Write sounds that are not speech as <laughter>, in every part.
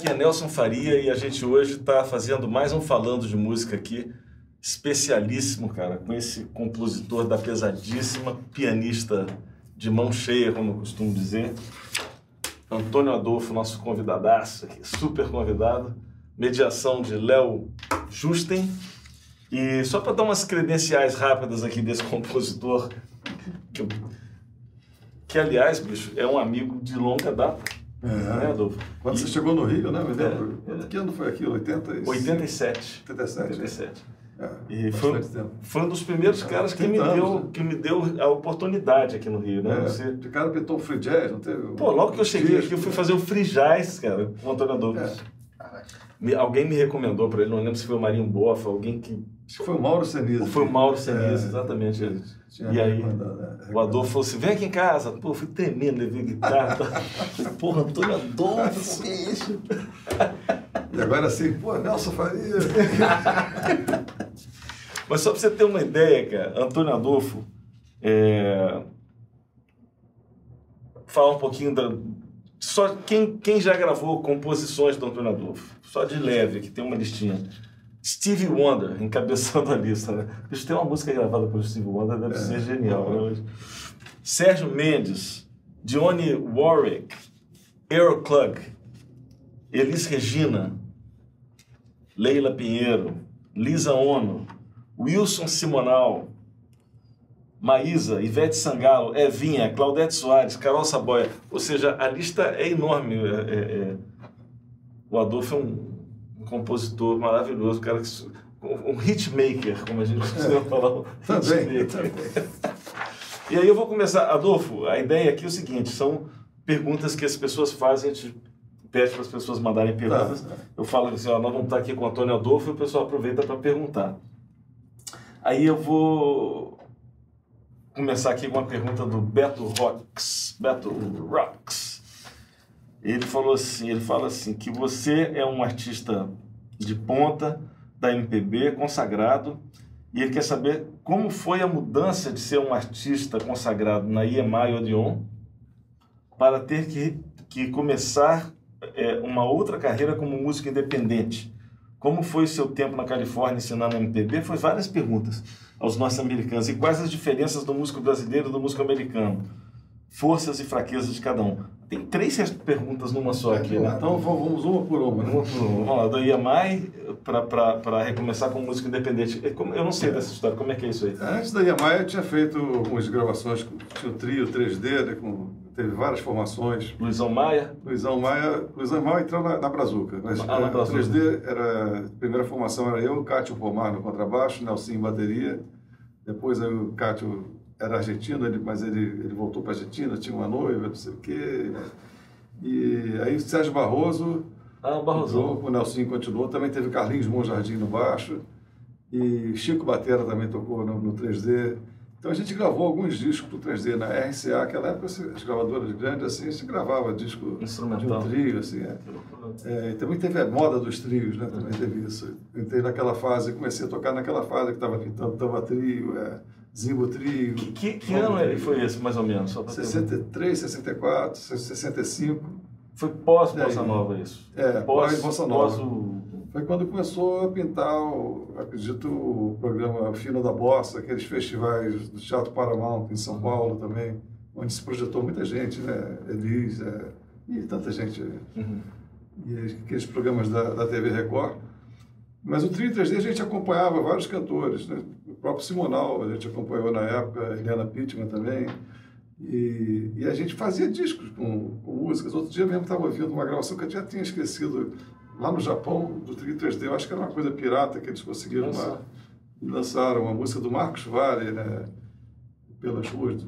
aqui é Nelson Faria e a gente hoje está fazendo mais um Falando de Música aqui, especialíssimo, cara, com esse compositor da pesadíssima, pianista de mão cheia, como eu costumo dizer, Antônio Adolfo, nosso convidadaço aqui, super convidado, mediação de Léo Justen. E só para dar umas credenciais rápidas aqui desse compositor, que, que aliás, bicho, é um amigo de longa data. É. Né, Adolfo? Quando E- você chegou no Rio, né? Me lembro. É, é. Que ano foi aquilo? 80 e... 87. 87. 87. É, E foi, foi um dos primeiros É, caras que me, 30 deu, anos, né? que me deu a oportunidade aqui no Rio, né? É, Você- De cara pintou um free jazz, não teve? Pô, logo que eu cheguei Disco, aqui, eu fui né? fazer o Free Jazz, cara, com o Antônio Adolfo. É. Me- alguém me recomendou para ele, não lembro se foi o Marinho Boff, alguém que. Acho que foi o Mauro Senise. Foi o Mauro É, Senise, exatamente. ele. Tinha E aí, recomendado, é. o Adolfo falou assim: vem aqui em casa. Pô, fui tremendo, levei guitarra. tá? <laughs> Porra, Antônio Adolfo, que isso? E agora assim, pô, Nelson Faria. <laughs> Mas só para você ter uma ideia, cara, Antônio Adolfo, é... fala um pouquinho da. Só quem, quem já gravou composições do Antônio Adolfo, só de leve, que tem uma listinha. Stevie Wonder, encabeçando a lista, né? Bicho, tem uma música gravada pelo Stevie Wonder, deve ser genial, né? Sérgio Mendes, Dionne Warwick, Earl Klug, Elis Regina, Leila Pinheiro, Lisa Ono, Wilson Simonal, Maísa, Ivete Sangalo, Evinha, Claudete Soares, Carol Saboia. Ou seja, a lista é enorme. É, é, é. O Adolfo é um compositor maravilhoso, um cara que, um hitmaker, como a gente costuma falar. um <laughs> Também, hitmaker. E aí eu vou começar. Adolfo, a ideia aqui é o seguinte: são perguntas que as pessoas fazem, a gente pede para as pessoas mandarem perguntas. Tá. Eu falo assim: ó, nós vamos estar aqui com o Antônio Adolfo e o pessoal aproveita para perguntar. Aí eu vou começar aqui com uma pergunta do Beto Rocks. Beto Rocks. Ele falou assim, ele fala assim que você é um artista de ponta da MPB, consagrado, e ele quer saber como foi a mudança de ser um artista consagrado na EMI Odeon para ter que, que começar é, uma outra carreira como músico independente. Como foi o seu tempo na Califórnia ensinando MPB? Foi várias perguntas aos norte-americanos. E quais as diferenças do músico brasileiro e do músico americano? Forças e fraquezas de cada um. Tem três perguntas numa só aqui, né? Então vamos uma por uma. Uma por uma. Vamos lá, do IAMAI para recomeçar como músico independente. É Eu não sei dessa história, como é que é isso aí? Antes da Yamaha, eu tinha feito algumas gravações, com- tinha o trio 3D, né, com, teve várias formações. Luizão Maia, Luizão Maia, Luizão Maia entrou na, na Brazuca. Mas, Ah, na eh, Brazuca. 3D, era, a primeira formação era eu, Cátio Pomar no contrabaixo, Nelson em bateria. Depois aí o Cátio era argentino, ele, mas ele, ele voltou para a Argentina, tinha uma noiva, não sei o quê. E aí o Sérgio Barroso, ah, entrou, Barrosão. o Nelson continuou. Também teve Carlinhos Monjardim no baixo. E Chico Batera também tocou no, no 3D. Então a gente gravou alguns discos pro 3D na RCA. Naquela época, as gravadoras grandes, assim, a gente gravava disco Instrumental. de um trio, assim. É. É, e também teve a moda dos trios, né? Também teve isso. Eu entrei naquela fase, comecei a tocar naquela fase que estava pintando Tamba Trio, é, Zimbo Trio. Que, que ano é- foi esse, mais ou menos? Só pra ter uma- 63, 64, 65. Foi pós E aí? Bossa Nova isso. É, pós, pós-Bossa Nova. pós o... Foi quando começou a pintar, o, acredito, o programa Fino da Bossa, aqueles festivais do Teatro Paramount em São Paulo também, onde se projetou muita gente, né? Elis é, e tanta gente. Uhum. E aqueles programas da, da TV Record. Mas o Trio 3D a gente acompanhava vários cantores, né? O próprio Simonal a gente acompanhou na época, Helena Pittman também. E, e a gente fazia discos com, com músicas. Outro dia mesmo estava ouvindo uma gravação que eu já tinha esquecido lá no Japão, do Trio 3D. Eu acho que era uma coisa pirata que eles conseguiram lá. E lançaram uma música do Marcos Vale, né? Pelas ruas.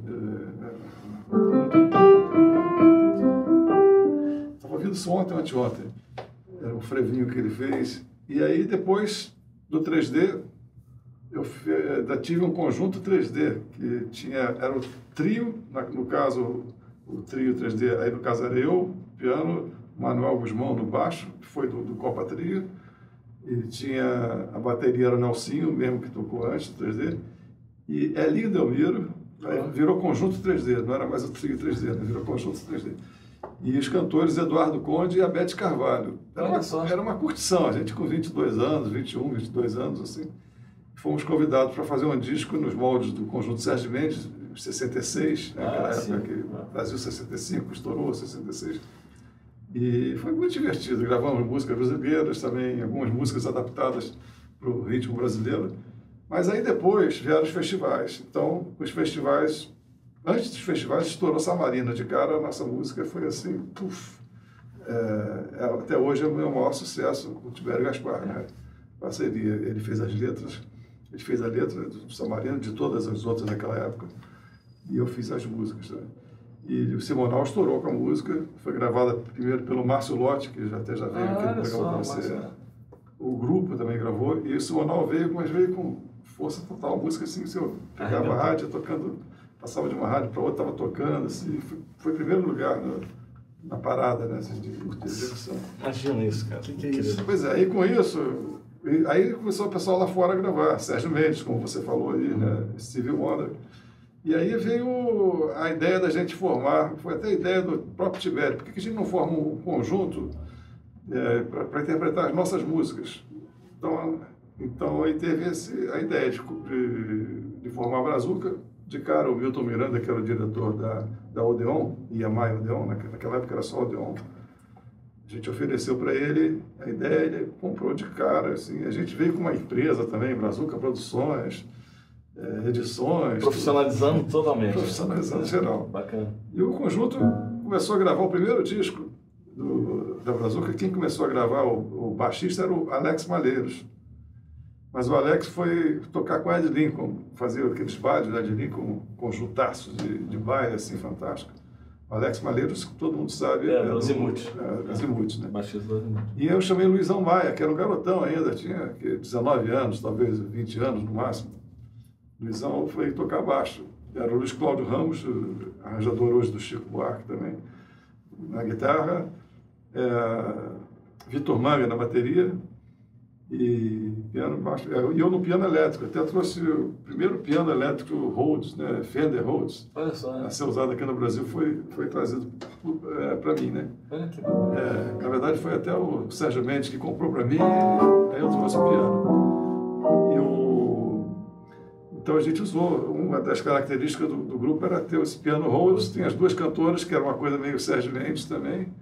Estava ouvindo isso ontem, anteontem. Era um frevinho que ele fez. E aí, depois do 3D, eu ainda tive um conjunto 3D, que tinha, era o trio, no caso, o trio 3D, aí no caso era eu, piano, Manuel Guzmão no baixo, que foi do, do Copa Trio, e tinha, a bateria era o Nelsinho, mesmo que tocou antes do 3D, e Elinho Delmiro, aí virou conjunto 3D, não era mais o trio 3D, né? virou conjunto 3D. E os cantores Eduardo Conde e a Bete Carvalho. Era uma, era uma curtição, a gente com 22 anos, 21, 22 anos, assim. Fomos convidados para fazer um disco nos moldes do Conjunto Sérgio Mendes, 66, né, naquela ah, época que o Brasil 65 estourou, 66. E foi muito divertido. Gravamos músicas brasileiras também, algumas músicas adaptadas para o ritmo brasileiro. Mas aí depois vieram os festivais. Então, os festivais, antes dos festivais, estourou Samarina de cara, a nossa música foi assim, puf. É, é até hoje é o meu maior sucesso com o Tibério Gaspar, né? Parceria. Ele fez as letras, ele fez a letra do Samarina, de todas as outras daquela época, e eu fiz as músicas. Né? E o Simonal estourou com a música, foi gravada primeiro pelo Márcio Lotti, que já até já veio ah, aqui no programa você. O grupo também gravou, e o Simonal veio, mas veio com força total. A música assim, se eu pegava a rádio, tocando, passava de uma rádio para outra, estava tocando, assim, foi, foi primeiro lugar no, na parada, né, assim, de, de execução. Imagina isso, cara. Que, que é isso? Pois é, e com isso, aí começou o pessoal lá fora a gravar, Sérgio Mendes, como você falou aí, né, Steve Wonder. E aí veio a ideia da gente formar, foi até a ideia do próprio Tibério, por que a gente não forma um conjunto é, para interpretar as nossas músicas? Então, então aí teve esse, a ideia de, de, de formar a Brazuca, de cara o Milton Miranda, que era o diretor da, da Odeon, Iamai Odeon, naquela época era só Odeon, a gente ofereceu para ele a ideia, ele comprou de cara, assim, a gente veio com uma empresa também, Brazuca Produções, é, edições. Profissionalizando tudo, totalmente. Profissionalizando geral. Bacana. E o conjunto começou a gravar o primeiro disco do, da Brazuca. Quem começou a gravar, o, o baixista era o Alex Malheiros. Mas o Alex foi tocar com Ed Lincoln, fazer aqueles bailes do Ed Lincoln, conjuntaços de, de baile, assim, fantástico. Alex Malheiros, todo mundo sabe. É, é Azimuth. É, Azimuth, né? Baixista do Azimuth. E eu chamei Luizão Maia, que era um garotão ainda, tinha 19 anos, talvez 20 anos no máximo. Luizão foi tocar baixo. Era o Luiz Cláudio Ramos, arranjador hoje do Chico Buarque também, na guitarra. É, Vitor Manga na bateria e piano baixo. É, e eu no piano elétrico. Até trouxe o primeiro piano elétrico Rhodes, né? Fender Rhodes. Olha só. A ser usado aqui no Brasil foi, foi trazido é, para mim, né? Olha que é, Na verdade foi até o Sérgio Mendes que comprou para mim, aí eu trouxe o piano. E o então a gente usou, uma das características do, do grupo era ter esse piano Rhodes, tinha as duas cantoras, que era uma coisa meio Sérgio Mendes também,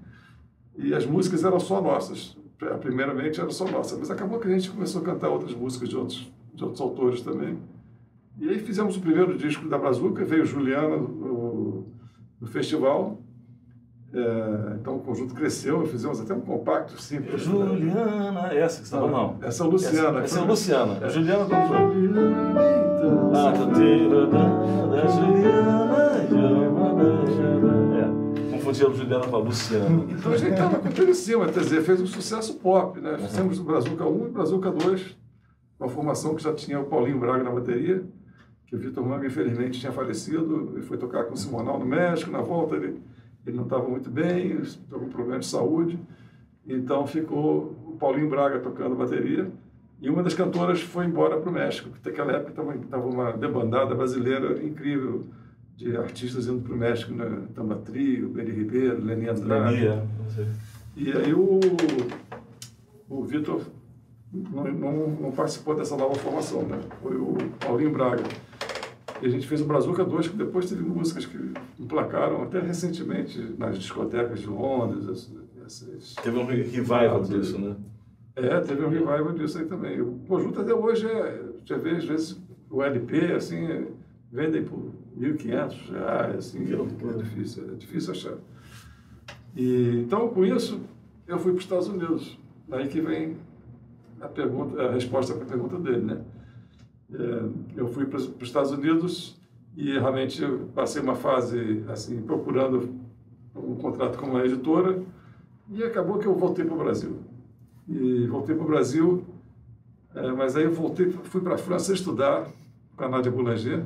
e as músicas eram só nossas. Primeiramente era só nossa, mas acabou que a gente começou a cantar outras músicas de outros, de outros autores também. E aí fizemos o primeiro disco da Brazuca, veio Juliana no, no festival, é, então o conjunto cresceu, fizemos até um compacto simples. Juliana, né? essa que você estava não? Essa é a Luciana. Essa, essa é a Luciana. É. Juliana como foi? Tá da Juliana, é. Confundia a Juliana com a Luciana. <laughs> Então a gente estava com tudo em cima, quer dizer, fez um sucesso pop, né? Fizemos o Brazuca 1 e Brazuca 2, uma formação que já tinha o Paulinho Braga na bateria, que o Vitor Manga infelizmente tinha falecido, e foi tocar com o Simonal no México, na volta ele ele não estava muito bem, estava com problema de saúde, então ficou o Paulinho Braga tocando bateria, e uma das cantoras foi embora para o México, porque naquela época estava uma debandada brasileira incrível de artistas indo para o México, né? Tamba Trio, Beni Ribeiro, Leni Andrade. Lenia, e aí o, o Vitor não, não, não, participou dessa nova formação, né? Foi o Paulinho Braga. E a gente fez o Brazuca 2, que depois teve músicas que emplacaram até recentemente nas discotecas de Londres. Essas... Teve um revival disso, né? É, teve um revival disso aí também. O conjunto até hoje é, já vê, às vezes, o LP, assim, vendem por 1.500 reais, assim, é difícil, é difícil achar. E, então, com isso, eu fui para os Estados Unidos. Aí que vem a, pergunta, a resposta para a pergunta dele, né? É, eu fui para os Estados Unidos e realmente passei uma fase assim procurando um contrato com uma editora e acabou que eu voltei para o Brasil. E voltei para o Brasil, é, mas aí eu voltei, fui para a França estudar com a Nádia Boulanger.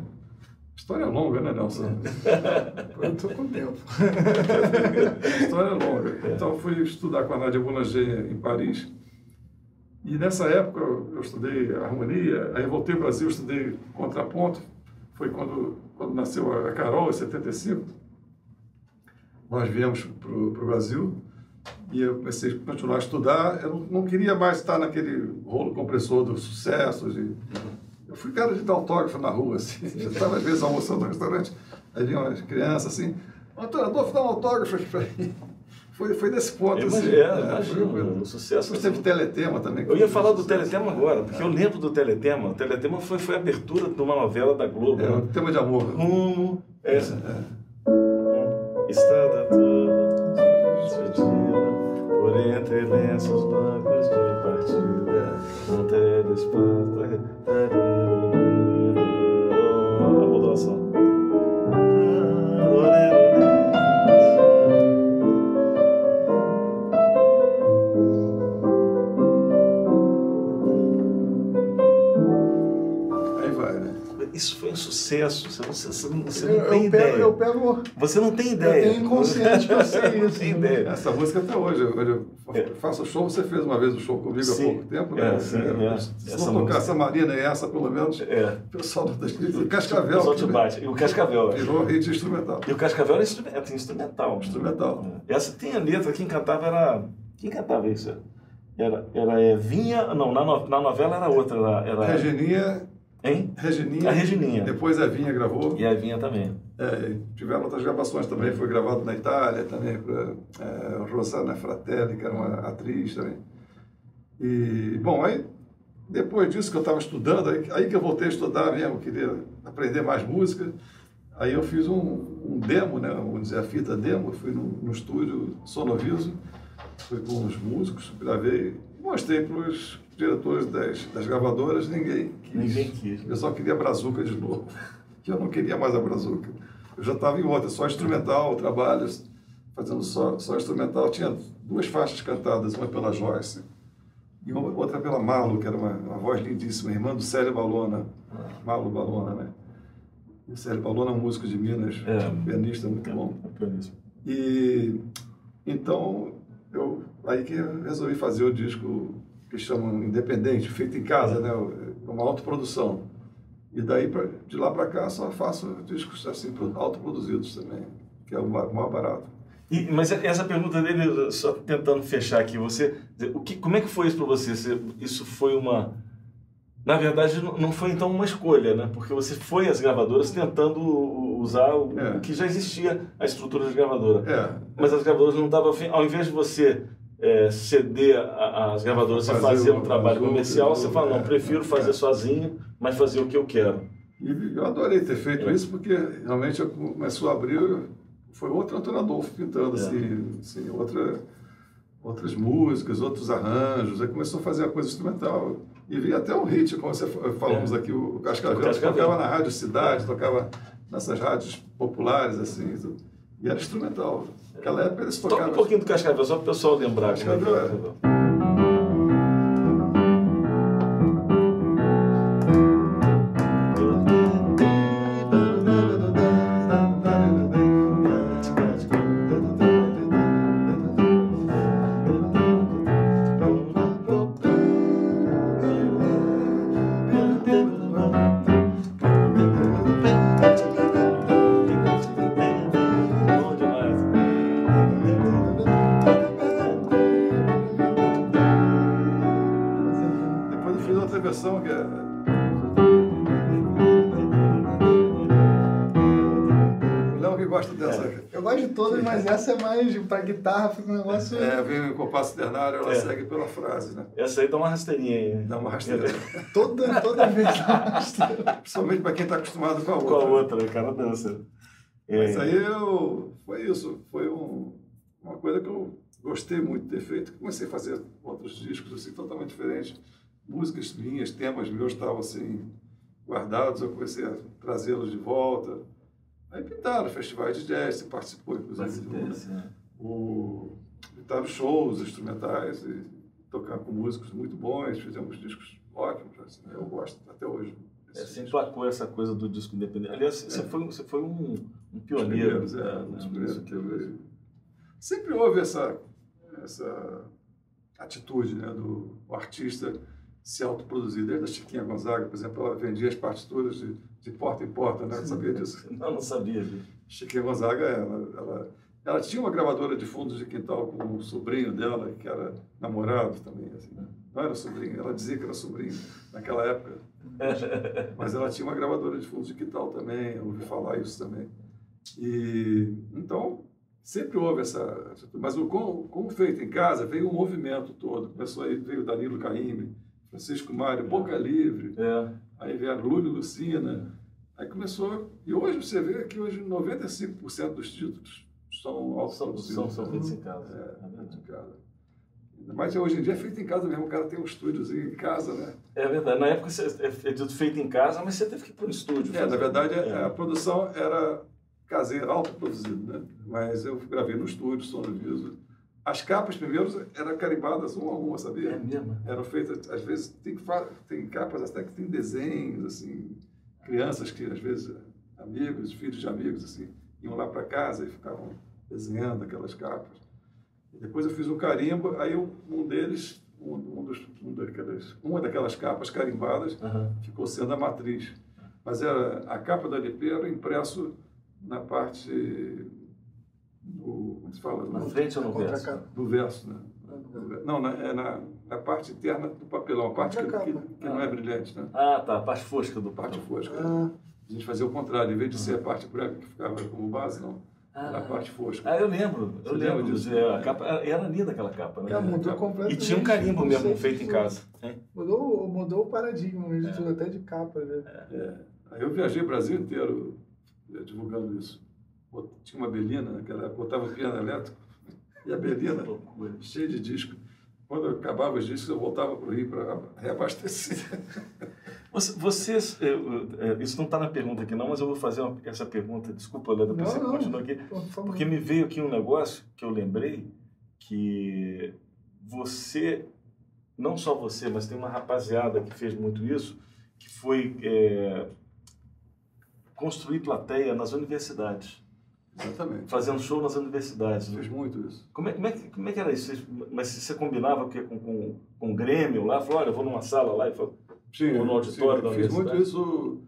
História longa, né, Nelson? <laughs> eu estou com tempo. <laughs> História longa. Então fui estudar com a Nádia Boulanger em Paris e nessa época eu estudei harmonia, aí voltei ao Brasil, estudei contraponto, foi quando, quando nasceu a Carol, em 75. nós viemos para o Brasil e eu comecei a continuar a estudar. Eu não, não queria mais estar naquele rolo compressor dos sucessos. E, eu fui cara de dar autógrafo na rua, assim. Eu estava às vezes almoçando no restaurante, aí vinha umas crianças assim, Antônio dá um autógrafo para mim. Foi, foi nesse ponto, Eu assim. imagino, é, É, imagino, foi- o sucesso Depois teve Teletema também. Eu ia falar do. Teletema agora, porque eu lembro do Teletema. O Teletema foi, foi a abertura de uma novela da Globo. É, né? o tema de amor. Rumo, essa. É. Estrada toda por entre lenços blancos de um telespaço. Um sucesso. Você não, você não, você Eu, não tem eu pego, ideia. eu pego. Você não tem Eu ideia. tenho inconsciente que eu sei Não isso. tem né? ideia. Essa música até hoje, eu, eu faço show, você fez uma vez um show comigo Sim. há pouco tempo, né? É, sim, é. Se Essa não tocar música. essa Marina e essa, pelo menos, É. o pessoal do o O Cascavel pessoal te que bate. E o Cascavel. é. virou hit instrumental. E o Cascavel era instrumento, instrumental. Instrumental. Essa tem a letra, quem cantava era. Quem cantava isso? Era, era é, Vinha. Não, na, no- na novela era outra. Era, era, Regininha, hein? Regininha. A Regininha. Depois a Vinha gravou. E a Vinha também. É, tiveram outras gravações também, foi gravado na Itália também, para é, Rosana Fratelli, que era uma atriz também. E, bom, aí depois disso que eu estava estudando, aí, aí que eu voltei a estudar mesmo, queria aprender mais música. Aí eu fiz um, um demo, né, vamos dizer, a fita demo, fui no, no estúdio Sonoviso, fui com os músicos, gravei e mostrei para os diretores das, das gravadoras, ninguém quis. Ninguém quis. O pessoal queria a brazuca de novo, <laughs> que eu não queria mais a brazuca. Eu já estava em outra, só instrumental, trabalhos, fazendo só, só instrumental. Tinha duas faixas cantadas, uma pela Joyce e uma- outra pela Marlo, que era uma, uma voz lindíssima, irmã do Célio Balona, Marlo Balona, né? O Célio Balona é um músico de Minas, É. pianista muito bom. É pianíssimo. E então eu aí que eu resolvi fazer o disco que chamam independente, feito em casa, né, uma autoprodução. E daí pra, de lá para cá só faço discos assim pro- autoproduzidos também, que é o ma- maior barato. E, mas essa pergunta dele, só tentando fechar aqui, você, o que, como é que foi isso para você? Você- Isso foi uma, na verdade, não- foi então uma escolha, né? Porque você foi às gravadoras tentando usar o, É. que já existia, a estrutura de gravadora. É, Mas as gravadoras não afim, ao invés de você é, ceder a- às gravadoras e Fazer fazer um trabalho comercial, outra, você fala, não, é, prefiro é. fazer sozinho, mas fazer o que eu quero. E eu adorei ter feito isso porque realmente começou a abrir, foi outro Antônio Adolfo pintando, É. assim, assim outra, outras músicas, outros arranjos, aí começou a fazer a coisa instrumental. E veio até um hit, como você fa- falamos É. aqui, o Cascavel, O Cascavel. tocava na Rádio Cidade, tocava nessas rádios populares, assim, e era instrumental. Naquela época eles Toca tocavam... um pouquinho do Cascavel, só para o pessoal lembrar. Cascavel, é. Mas essa é mais pra guitarra, fica um negócio. É, vem o compasso ternário, ela É. segue pela frase, né? Essa aí dá uma rasteirinha aí. né? Dá uma rasteira. <laughs> Toda, toda vez. Principalmente para quem está acostumado com a outra. Com a outra, o cara dança. É, Mas aí eu. Foi isso. Foi um- uma coisa que eu gostei muito de ter feito. Comecei a fazer outros discos assim, totalmente diferentes. Músicas minhas, temas meus estavam assim, guardados. Eu comecei a trazê-los de volta. Aí pintaram festivais de jazz, você participou, inclusive. de um, Bastante, né? o, pintaram shows instrumentais e tocar com músicos muito bons. Fizemos discos ótimos. Assim, eu gosto até hoje. É, você emplacou essa coisa do disco independente. Aliás, você foi, você foi um, um pioneiro. primeiros, é, né, os nisso primeiros que- teve- Sempre houve essa, essa atitude né, do artista se autoproduzir. Desde a Chiquinha Gonzaga, por exemplo, ela vendia as partituras de, de porta em porta, né? Sabia disso? <laughs> Não, não sabia disso. Chiquinha Gonzaga, ela, ela ela tinha uma gravadora de fundos de quintal com o sobrinho dela, que era namorado também. Assim, né? Não era sobrinho, ela dizia que era sobrinho naquela época. <laughs> Mas ela tinha uma gravadora de fundos de quintal também, eu ouvi falar isso também. E então sempre houve essa. Mas o como, como feito em casa, veio um movimento todo. Começou aí, veio Danilo Caymmi, Francisco Mário, Boca Livre, É. aí vieram Lúlio Lucina. Aí começou. E hoje você vê que hoje 95% dos títulos são autoproduzidos. são, são né? feitos em casa. É, É verdade. em casa. Mas hoje em dia é feito em casa mesmo, o cara tem um estúdiozinho em casa, né? É verdade. Na época é é dito feito em casa, mas você teve que ir para o estúdio. É, fazer. na verdade, É. a produção era caseira, autoproduzida, né? Mas eu gravei no estúdio, som no viso. As capas, primeiro, eram carimbadas uma a uma, sabia? É mesmo? Eram feitas, às vezes, tem, tem capas até que tem desenhos, assim, crianças que, às vezes, amigos, filhos de amigos, assim, iam lá para casa e ficavam desenhando aquelas capas. E depois eu fiz um carimbo, aí um, deles, um, um dos, um daquelas, uma daquelas capas carimbadas, Aham. ficou sendo a matriz. Mas era, a capa do LP era impresso na parte fala? Na frente ou no a verso? capa. do verso, né? Não, na, é na, na parte interna do papelão, a parte que, a que, que não é brilhante, né? Ah, tá. A parte fosca do A parte papel. fosca. Ah, A gente fazia o contrário, em vez de ser a parte branca que ficava como base, não. Era a Ah. parte fosca. Ah, eu lembro. Eu Você lembra lembro disso? disso. É, a capa, era linda aquela capa, né? já mudou capa. completamente. E tinha um carimbo mesmo feito em casa. hein? Mudou, mudou o paradigma mesmo, É. tudo, até de capa, né? É, aí eu viajei o Brasil inteiro divulgando isso. Tinha uma Belina naquela época, botava piano elétrico e a Belina cheia de disco. Quando acabava os discos, eu voltava para o Rio para reabastecer. Você- Vocês, eu- eu- isso não está na pergunta aqui não, mas eu vou fazer uma- essa pergunta. Desculpa, Léo, depois Não, você não. continua aqui. Por. Porque me veio aqui um negócio que eu lembrei que você, não só você, mas tem uma rapaziada que fez muito isso, que foi é, construir plateia nas universidades, Exatamente. fazendo show nas universidades. Fiz muito isso. Como é, como, é, como é que era isso? Mas você combinava com, com, com o Grêmio lá? Falou, olha, eu vou numa sala lá e falo, Tinha, Ou no auditório da Fiz muito isso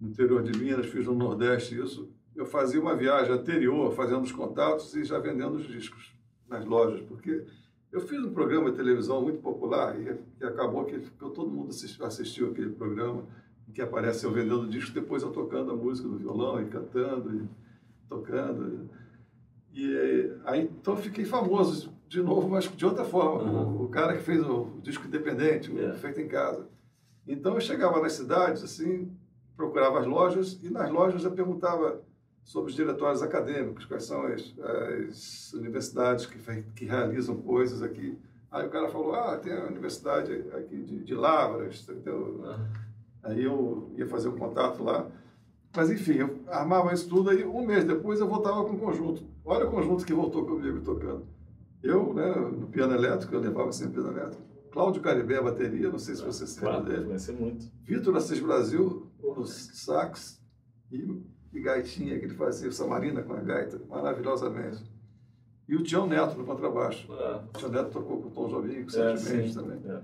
no interior de Minas, fiz no Nordeste isso. Eu fazia uma viagem anterior, fazendo os contatos e já vendendo os discos nas lojas, porque eu fiz um programa de televisão muito popular e, e acabou que todo mundo assistiu, assistiu aquele programa em que aparece eu vendendo discos, depois eu tocando a música no violão e cantando e tocando. E aí então fiquei famoso de novo, mas de outra forma. Uhum. O, cara que fez o disco independente, Yeah. feito em casa. Então eu chegava nas cidades, assim, procurava as lojas e nas lojas eu perguntava sobre os diretórios acadêmicos, quais são as, as universidades que, que realizam coisas aqui. Aí o cara falou, ah, tem a universidade aqui de, de Lavras, entendeu? Aí eu ia fazer um contato lá. Mas enfim, eu armava isso tudo, aí um mês depois eu voltava com o conjunto. Olha o conjunto que voltou comigo tocando. Eu, né, no piano elétrico, eu levava sempre piano elétrico. Cláudio Caribé, a bateria, não sei se você se lembra claro, dele. ser muito. Vitor Assis Brasil, no sax e, e gaitinha, que ele fazia, o Samarina com a gaita, maravilhosamente. E o Tião Neto no contrabaixo. Ah, O Tião Neto tocou com o Tom Jobim, com o é, Sérgio Mendes também. É.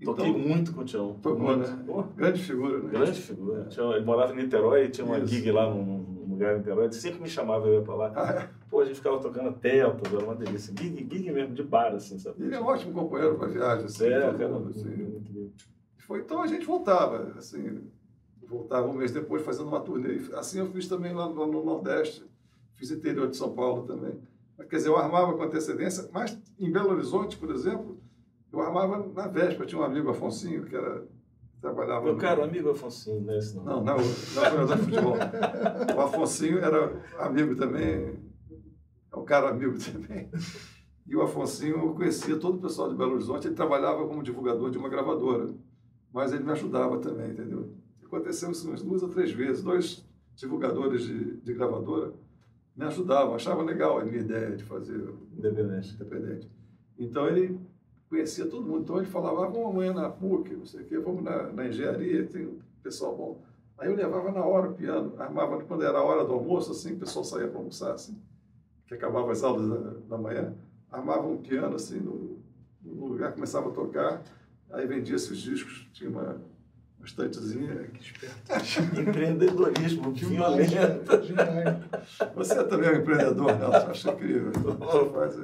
Então, Toquei muito com o Tião. né? Grande figura, né? grande figura. Tião, ele morava em Niterói, tinha uma Isso. gig lá num, lugar em Niterói, ele sempre me chamava, eu ia pra lá. Ah, é. Pô, a gente ficava tocando teltas, era uma delícia. Gig, gig mesmo, de bar, assim, sabe? Ele é um ótimo companheiro para viagem, assim, É, cara, mundo, assim. Foi, então a gente voltava, assim, voltava um mês depois fazendo uma turnê. Assim eu fiz também lá, no Nordeste, fiz interior de São Paulo também. Mas, Quer dizer, eu armava com antecedência, mas em Belo Horizonte, por exemplo, eu armava na véspera. Tinha um amigo, Afonsinho, que era, trabalhava... Meu no- caro amigo Afonso, né? Esse não. Não, não, não é jogador de futebol. O Afonsinho era amigo também, é um cara amigo também. E o Afonsinho, eu conhecia todo o pessoal de Belo Horizonte, ele trabalhava como divulgador de uma gravadora, mas ele me ajudava também, entendeu? Aconteceu isso umas duas ou três vezes, dois divulgadores de, de gravadora me ajudavam, achavam legal a minha ideia de fazer Independente. independente. Então ele conhecia todo mundo. Então ele falava, ah, vamos amanhã na PUC, não sei o quê, vamos na, na engenharia, tem um pessoal bom. Aí eu levava na hora o piano, armava quando era a hora do almoço, assim, o pessoal saía para almoçar, assim, que acabava as aulas da, da manhã, armava um piano, assim, no, no lugar, começava a tocar, aí vendia-se os discos, tinha uma estantezinha. Que esperto. <laughs> Empreendedorismo violento. <laughs> Você também é um empreendedor, Nelson. Acho incrível.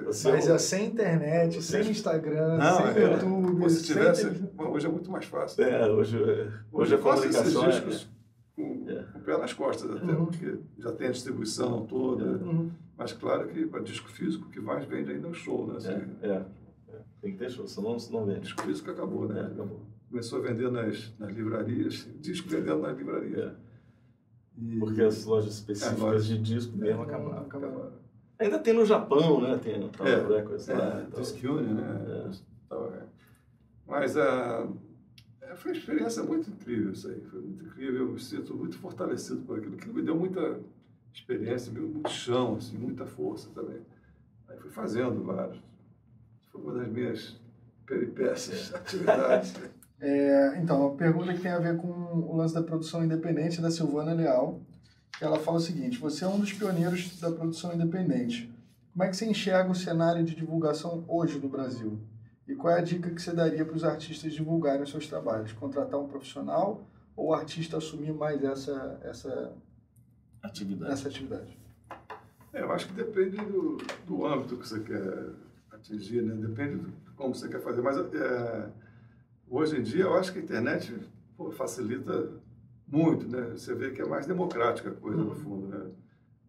Você- Mas é sem internet, Você- sem Instagram, Não, sem é. YouTube. Ou se sem tivesse, hoje é muito mais fácil. É, hoje, hoje Hoje eu faço esses é... discos com, É. com o pé nas costas até, Uhum. porque já tem a distribuição toda. Uhum. Mas claro que para disco físico, o que mais vende ainda é o show, né? Assim, É, é, é. Tem que ter show, senão não vende. Disco físico acabou, É, né? acabou. Começou a vender nas, nas livrarias, disco vendendo nas livrarias. É, E- porque as lojas específicas É, lojas. de disco mesmo É, acabaram. acabaram. Ainda tem no Japão, né? Tem no Tower É, Records lá. É, e. Disc Union, né? É. Tal, é. Mas a, é, foi uma experiência muito incrível isso aí. Foi muito incrível. Eu me sinto muito fortalecido por aquilo. Aquilo me deu muita experiência, me deu muito chão, assim, muita força também. Aí fui fazendo vários. Foi uma das minhas peripécias, <laughs> atividades. <laughs> É, então, a pergunta que tem a ver com o lance da produção independente da Silvana Leal. Ela fala o seguinte: você é um dos pioneiros da produção independente. Como é que você enxerga o cenário de divulgação hoje no Brasil? E qual é a dica que você daria para os artistas divulgarem os seus trabalhos? Contratar um profissional ou o artista assumir mais essa, essa, Atividade. essa atividade? É, eu acho que depende do, do âmbito que você quer atingir, né? Depende de como você quer fazer. Mas é, hoje em dia eu acho que a internet pô, facilita muito, né? Você vê que é mais democrática a coisa, no fundo, né?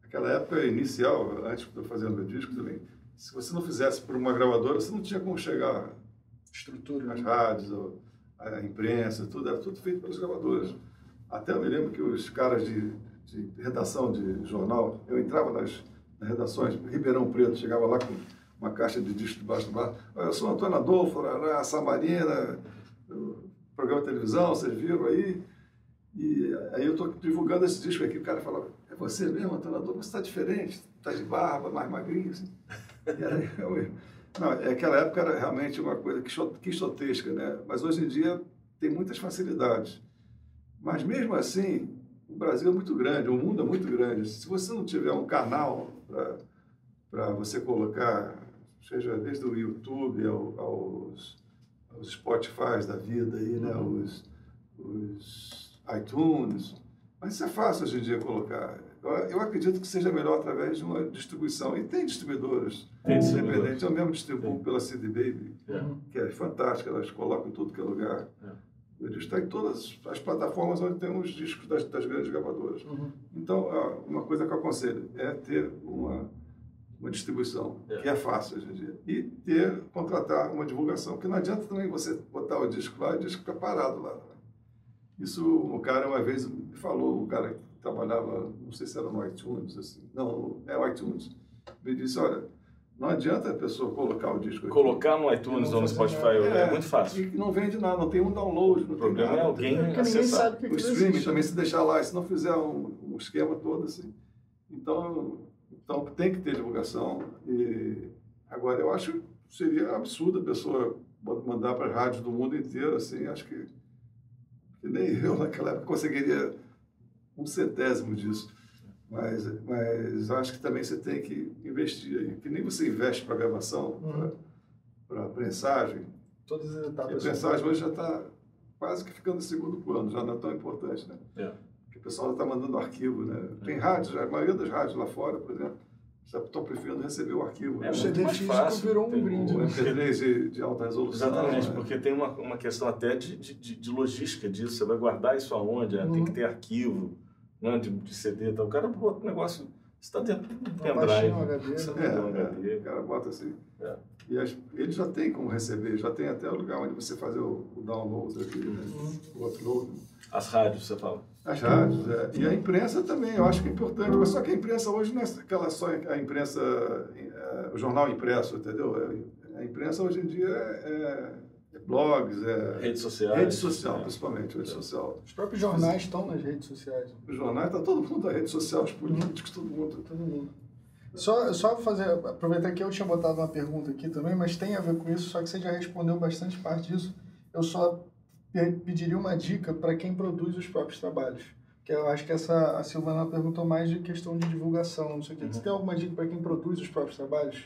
Naquela época inicial, antes de eu fazer meu disco também, se você não fizesse por uma gravadora, você não tinha como chegar Estrutura. as rádios, ou a imprensa, tudo, era tudo feito pelas gravadoras. Até eu me lembro que os caras de, de redação de jornal, eu entrava nas, nas redações, Ribeirão Preto, chegava lá com uma caixa de disco debaixo do braço. "Olha, Eu sou Antônio Adolfo, Arará, Samarina, eu- programa de televisão, vocês viram aí? E aí eu estou divulgando esse disco aqui, o cara falava, é você mesmo, Antônio Adolfo, você está diferente, está de barba, mais magrinho, assim. E aí <laughs> eu, não, é, aquela época era realmente uma coisa quixo- quixotesca, né? Mas hoje em dia tem muitas facilidades. Mas mesmo assim, o Brasil é muito grande, o mundo é muito grande. Se você não tiver um canal para você colocar, seja desde o YouTube ao, aos, aos Spotify da vida aí, né? Os, os iTunes. Mas isso é fácil hoje em dia colocar. Eu, eu acredito que seja melhor através de uma distribuição. E tem distribuidoras Tem distribuidores. independentes. Eu mesmo distribuo pela CD Baby, É. que é fantástica, elas colocam em tudo que é lugar. É. Está em todas as plataformas onde tem os discos das, das grandes gravadoras. Uhum. Então, ah, uma coisa que eu aconselho é ter uma, uma distribuição, É. que é fácil hoje em dia, e ter, contratar uma divulgação, porque não adianta também você botar o disco lá e o disco fica parado lá. Isso, o cara uma vez me falou, o cara que trabalhava, não sei se era no iTunes, assim, não, é o iTunes, me disse, olha, não adianta a pessoa colocar o disco aqui. Colocar no iTunes ou no Spotify nada. é, muito fácil. E não vende nada, não tem um download, não O problema tem nada. é alguém acessar. sabe o que O aquilo streaming também, se deixar lá, se não fizer um, um esquema todo assim. Então, então, tem que ter divulgação. E agora, eu acho que seria absurdo a pessoa mandar para rádios do mundo inteiro, assim, acho que, que nem <laughs> eu naquela época conseguiria um centésimo disso. Mas, mas acho que também você tem que investir aí. Que nem você investe para gravação, Uhum. para prensagem, Todas as e a etapas. prensagem hoje já está quase que ficando em segundo plano, já não é tão importante, né? É. O pessoal já está mandando arquivo, né? Tem rádios, a maioria das rádios lá fora, por exemplo, já estão preferindo receber o arquivo. É né? O muito CD mais físico fácil, virou um tem brinde. O né? MP3 de, de alta resolução. Exatamente, né? porque tem uma, uma questão até de, de, de- logística disso. Você vai guardar isso aonde? Ah, Tem Uhum. que ter arquivo né, de, de CD e tal. O cara bota um negócio. Você está dentro de um pendrive. pastinha, um HD, Você né? tem um É, HD. é, o cara bota assim. É. E as, ele já tem como receber, já tem até o lugar onde você fazer o, o download aqui, né? Uhum. o upload. As rádios, você fala. As rádios, é. E a imprensa também, eu acho que é importante. Mas só que a imprensa hoje não é aquela só a imprensa, é, o jornal impresso, entendeu? É, A imprensa hoje em dia é, é blogs, é Redes sociais. rede social, É. principalmente, rede social. Os próprios jornais estão nas redes sociais. Os jornais, está todo mundo na rede social, os políticos, todo mundo. Todo mundo. Só, só fazer, aproveitar que eu tinha botado uma pergunta aqui também, mas tem a ver com isso, só que você já respondeu bastante parte disso. Eu só pe- pediria uma dica para quem produz os próprios trabalhos. Que eu acho que essa a Silvana perguntou mais de questão de divulgação, não sei o quê. Você tem alguma dica para quem produz os próprios trabalhos?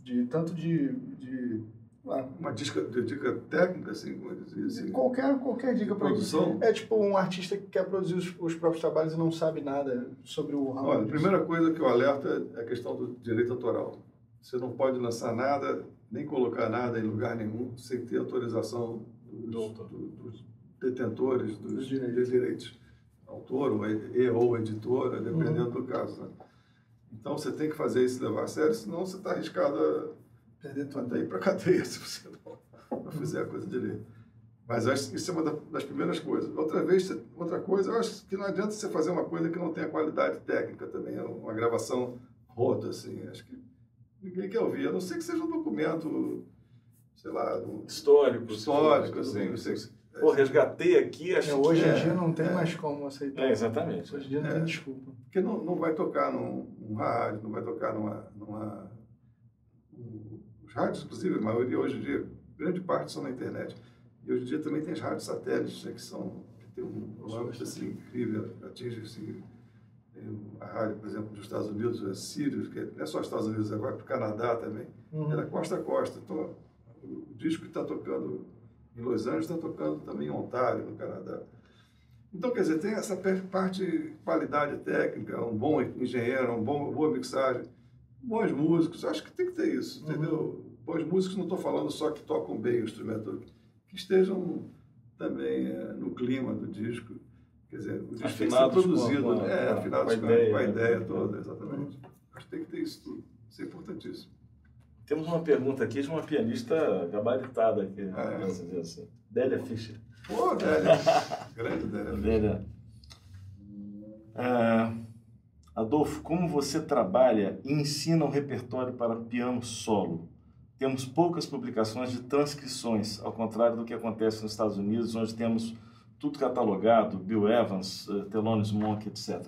De, tanto de, de Uma dica, dica técnica, assim, como eu dizia, assim. Qualquer, qualquer dica para produção. É tipo um artista que quer produzir os, os, próprios trabalhos e não sabe nada sobre o ramo. Olha, a primeira coisa que eu alerto é a questão do direito autoral. Você não pode lançar nada, nem colocar nada em lugar nenhum sem ter autorização dos, do, dos detentores dos, dos direitos. direitos. Autor ou, e, ou editora, dependendo uhum. do caso. Né? Então você tem que fazer isso levar a sério, senão você está arriscado a perder tudo daí para cadeia <laughs> se você não, não fizer a coisa direito. Mas acho que isso é uma das primeiras coisas. Outra vez, outra coisa, eu acho que não adianta você fazer uma coisa que não tenha qualidade técnica também, é uma gravação rota, assim. Acho que ninguém quer ouvir, a não ser que seja um documento, sei lá, um histórico. Histórico, assim. Não sei, Pô, resgatei aqui, acho é, Hoje em é, dia não tem é, mais como aceitar. É, exatamente. Hoje em dia não tem desculpa. Porque não, não vai tocar num, num rádio, não vai tocar numa, numa rádios, inclusive, a maioria hoje em dia, grande parte são na internet. E hoje em dia também tem as rádios satélites, né, que são que tem um âmbito assim, incrível, atinge assim, a rádio, por exemplo, dos Estados Unidos, a Sirius, que não é só Estados Unidos, vai para o Canadá também, uhum. é da costa a costa. Então, o disco que está tocando em Los Angeles está tocando também em Ontário, no Canadá. Então, quer dizer, tem essa parte de qualidade técnica, um bom engenheiro, uma boa mixagem, bons músicos, acho que tem que ter isso, uhum. entendeu? Bons músicos, não estou falando só que tocam bem o instrumento, que estejam também é, no clima do disco. Quer dizer, o disco tem que ser produzido, com, com, é, afinados com a, ideia, com a ideia toda, exatamente. Acho que tem que ter isso tudo. Isso é importantíssimo. Temos uma pergunta aqui de uma pianista gabaritada aqui, ah, é. assim. Délia Fischer. Pô, Délia. <laughs> Grande Délia. Délia. Ah, Adolfo, como você trabalha e ensina o repertório para piano solo? Temos poucas publicações de transcrições, ao contrário do que acontece nos Estados Unidos, onde temos tudo catalogado, Bill Evans, eh, Thelonious Monk, etc.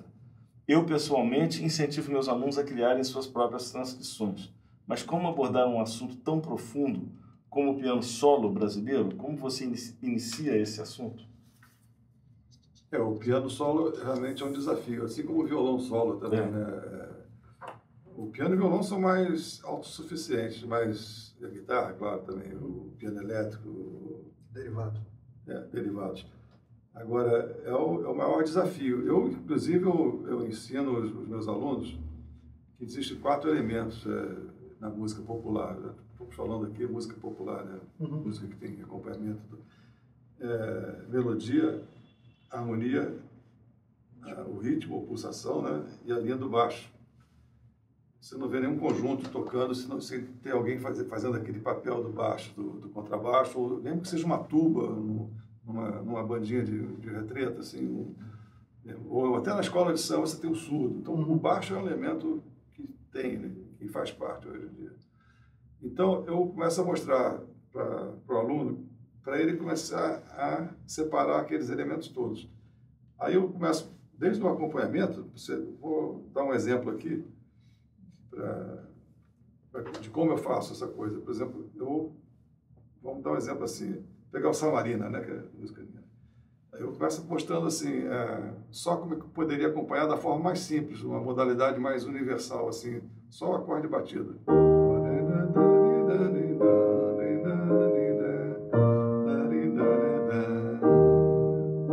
Eu, pessoalmente, incentivo meus alunos a criarem suas próprias transcrições. Mas como abordar um assunto tão profundo como o piano solo brasileiro? Como você inicia esse assunto? É, o piano solo realmente é um desafio, assim como o violão solo também, é. né? O piano e o violão são mais autossuficientes, mas a guitarra, claro, também, o piano elétrico. Derivado. É, derivados. Agora, é o, é o maior desafio. Eu, inclusive, eu, eu ensino os, os, meus alunos que existem quatro elementos é, na música popular. Né? Estamos falando aqui música popular, né? Uhum. música que tem acompanhamento. Do, é, melodia, harmonia, o ritmo, a pulsação né? e a linha do baixo. Você não vê nenhum conjunto tocando se, não, se tem alguém faz, fazendo aquele papel do baixo, do, do contrabaixo, ou mesmo que seja uma tuba, numa, numa bandinha de, de retreta, assim, um, ou até na escola de samba você tem o surdo. Então, o baixo é um elemento que tem, né, que faz parte hoje em dia. Então, eu começo a mostrar para o aluno, para ele começar a separar aqueles elementos todos. Aí eu começo, desde o acompanhamento, você, vou dar um exemplo aqui, pra, pra, de como eu faço essa coisa. Por exemplo, eu vamos dar um exemplo assim, pegar o Samarina, né, que é música minha. Eu começo mostrando assim, é, só como é eu poderia acompanhar da forma mais simples, uma modalidade mais universal, assim, só o acorde batido.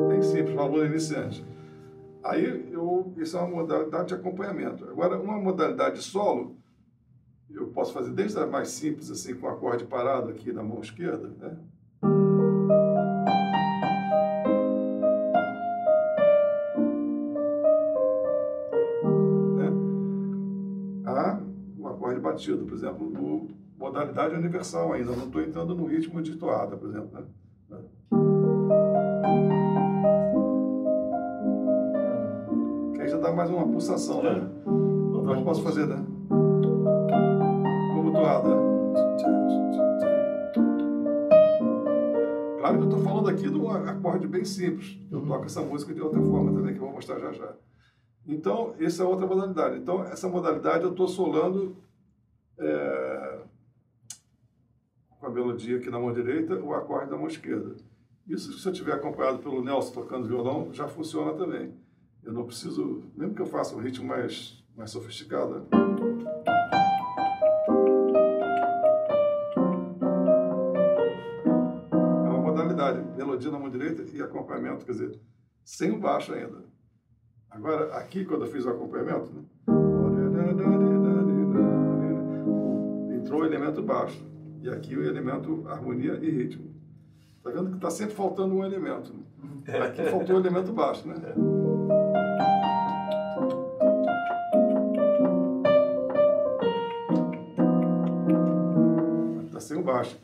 Bem simples, para aluno iniciante. Aí, isso é uma modalidade de acompanhamento. Agora, uma modalidade solo, eu posso fazer desde a mais simples, assim, com o acorde parado aqui na mão esquerda, né? né? A um acorde batido, por exemplo, no modalidade universal ainda, não estou entrando no ritmo de toada, por exemplo, né? Dá mais uma pulsação, né? É. Então, posso fazer, né? Como toada. Claro que eu estou falando aqui de um acorde bem simples. Eu uhum. toco essa música de outra forma também, que eu vou mostrar já já. Então, essa é outra modalidade. Então, essa modalidade eu estou solando é, com a melodia aqui na mão direita, o acorde da mão esquerda. Isso, se eu tiver acompanhado pelo Nelson tocando violão, já funciona também. Eu não preciso, mesmo que eu faça um ritmo mais, mais sofisticado. melodia na mão direita e acompanhamento, quer dizer, sem o baixo ainda. Agora, aqui, quando eu fiz o acompanhamento, né? entrou o elemento baixo. E aqui o elemento harmonia e ritmo. Está vendo que está sempre faltando um elemento. Né? Aqui faltou o elemento baixo, né? Baixo.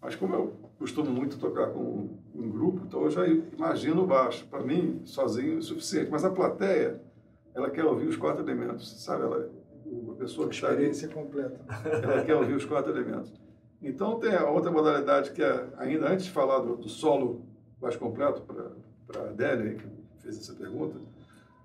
Mas como eu costumo muito tocar com um grupo, então eu já imagino o baixo. Para mim, sozinho, é suficiente. Mas a plateia, ela quer ouvir os quatro elementos, sabe? Ela, a pessoa que está ali, Experiência completa. ela quer ouvir os quatro elementos. Então tem a outra modalidade que é, ainda antes de falar do, do solo mais completo, para a Adélia, que fez essa pergunta,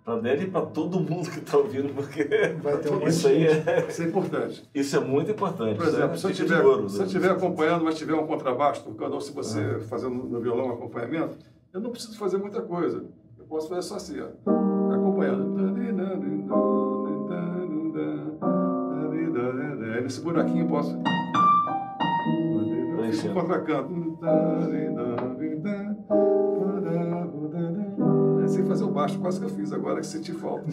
Para dele e para todo mundo que está ouvindo, porque Vai ter um <laughs> isso aí é, isso é importante. isso é muito importante. Por isso exemplo, é se eu estiver ouro, se eu né? acompanhando, mas tiver um contrabaixo tocando, ou se você fazendo no violão um acompanhamento, eu não preciso fazer muita coisa. Eu posso fazer só assim, ó, acompanhando. Aí nesse buraquinho eu posso. Eu fico Preenchendo. contracanto. É sem fazer o baixo, quase que eu fiz agora, que senti falta.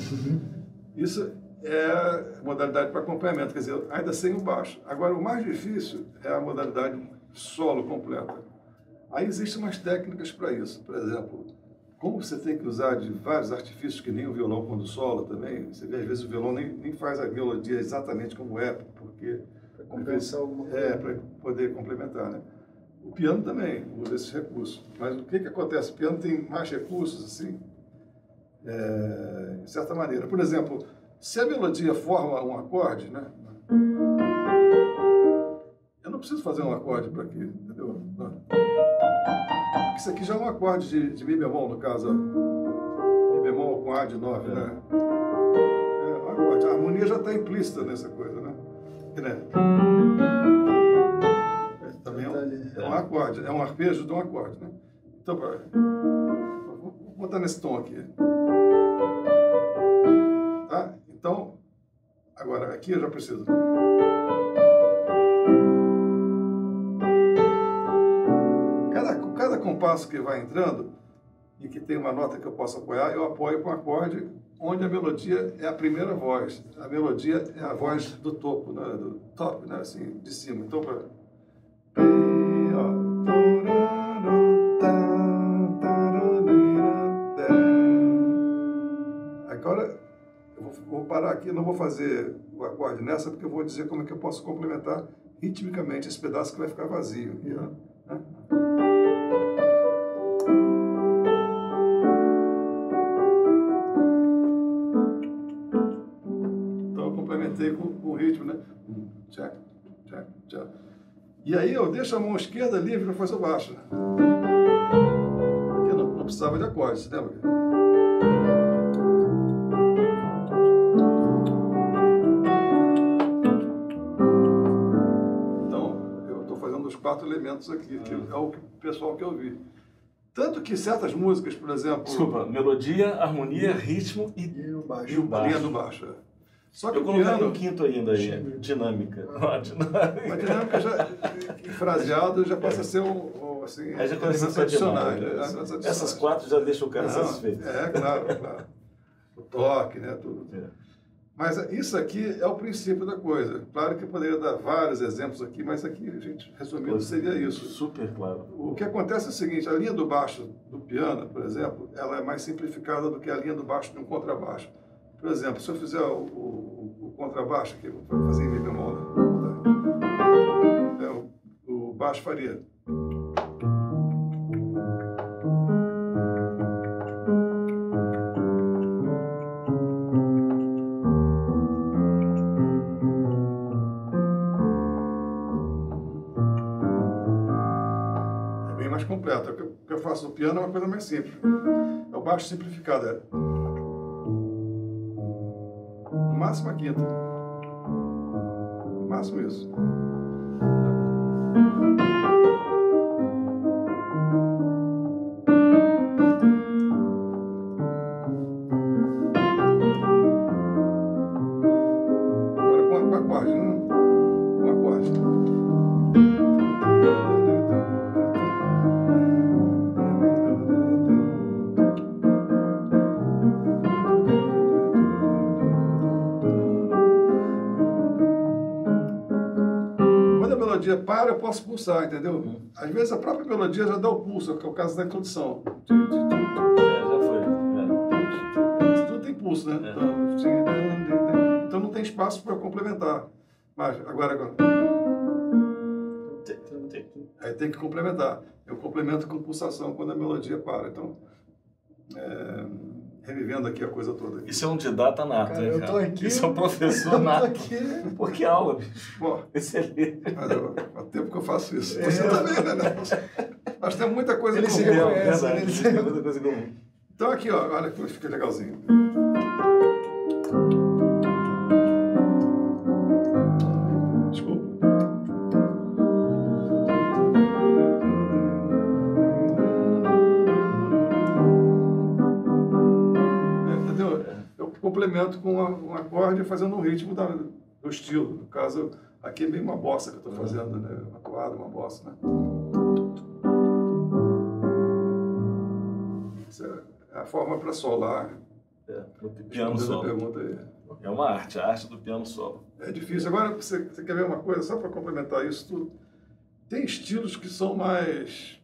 Isso é modalidade para acompanhamento, quer dizer, ainda sem o baixo. Agora, o mais difícil é a modalidade solo completa. Aí existem umas técnicas para isso. Por exemplo, como você tem que usar de vários artifícios, que nem o violão quando sola também, você vê às vezes o violão nem, nem faz a melodia exatamente como é, porque Para compensar alguma coisa. é, para poder complementar, né? O piano também usa esses recursos. Mas o que, que acontece? O piano tem mais recursos, assim, é, de certa maneira. Por exemplo, se a melodia forma um acorde, né? Eu não preciso fazer um acorde para aqui, entendeu? Isso aqui já é um acorde de, de Mi bemol, no caso. Mi bemol com A de 9, né? É um acorde. A harmonia já está implícita nessa coisa, né? Né? Acorde, é um arpejo de um acorde, né? Então, vou botar nesse tom aqui. Tá? Então, agora aqui eu já preciso. Cada, cada compasso que vai entrando e que tem uma nota que eu posso apoiar, eu apoio com um acorde onde a melodia é a primeira voz. A melodia é a voz do topo, né? do top, né? assim, de cima. Então, pra... aqui, não vou fazer o acorde nessa, porque eu vou dizer como é que eu posso complementar ritmicamente esse pedaço que vai ficar vazio né? Então eu complementei com, com o ritmo, né? Check, check, check. E aí eu deixo a mão esquerda livre para fazer o baixo. né? Porque não, não precisava de acorde, você lembra? Quatro elementos aqui, que é o que pessoal quer ouvir. Tanto que certas músicas, por exemplo. Desculpa, melodia, harmonia, ritmo e, E o baixo. e o baixo. linha do baixo. é. Só que Eu o colocaria piano, um quinto ainda aí, dinâmica. Ó, dinâmica. a dinâmica já, fraseado já passa a ser um, um, assim, Aí já começa a ser adicionais. né? né? Adicionais. Essas quatro já deixam o cara Não, satisfeito. É, claro, claro. O toque, né? Tudo. É. Mas isso aqui é o princípio da coisa. Claro que eu poderia dar vários exemplos aqui, mas aqui, gente, resumindo, seria isso. Super claro. O que acontece é o seguinte, a linha do baixo do piano, por exemplo, ela é mais simplificada do que a linha do baixo de um contrabaixo. Por exemplo, se eu fizer o, o- o contrabaixo aqui, vou fazer em mi bemol, né? É, o baixo faria. Mais completo. O que eu- faço no piano é uma coisa mais simples. É o baixo simplificado. É no máximo a quinta. Máximo isso. Posso pulsar, entendeu? Às vezes a própria melodia já dá o pulso, que é o caso da introdução. É, já foi. É. Tudo tem pulso, né? É. Então, não tem espaço para complementar. Mas agora, agora. Aí tem que complementar. Eu complemento com pulsação quando a melodia para. Então, é, revivendo aqui a coisa toda. Isso é um didata nato, Cara, hein, eu tô cara? aqui- Isso é um Eu professor tô nato. aqui. Pô, que aula, bicho. Bom, Excelente. mas eu- faz tempo que eu faço isso. É. Você também, né? Nelson? Nós temos muita coisa Ele em se comum. reconhece. É Essa, verdade. né? Isso é muita coisa comum. Então aqui, ó, olha como fica legalzinho. Com uma- um acorde fazendo um ritmo da- do estilo. No caso, aqui é bem uma bossa que eu estou fazendo, né? Uma toada, uma bossa, né? Essa é a forma para solar. É, no piano solo. pergunta aí. É uma arte, a arte do piano solo. É difícil. Agora, você, você quer ver uma coisa, só para complementar isso tudo? Tem estilos que são mais.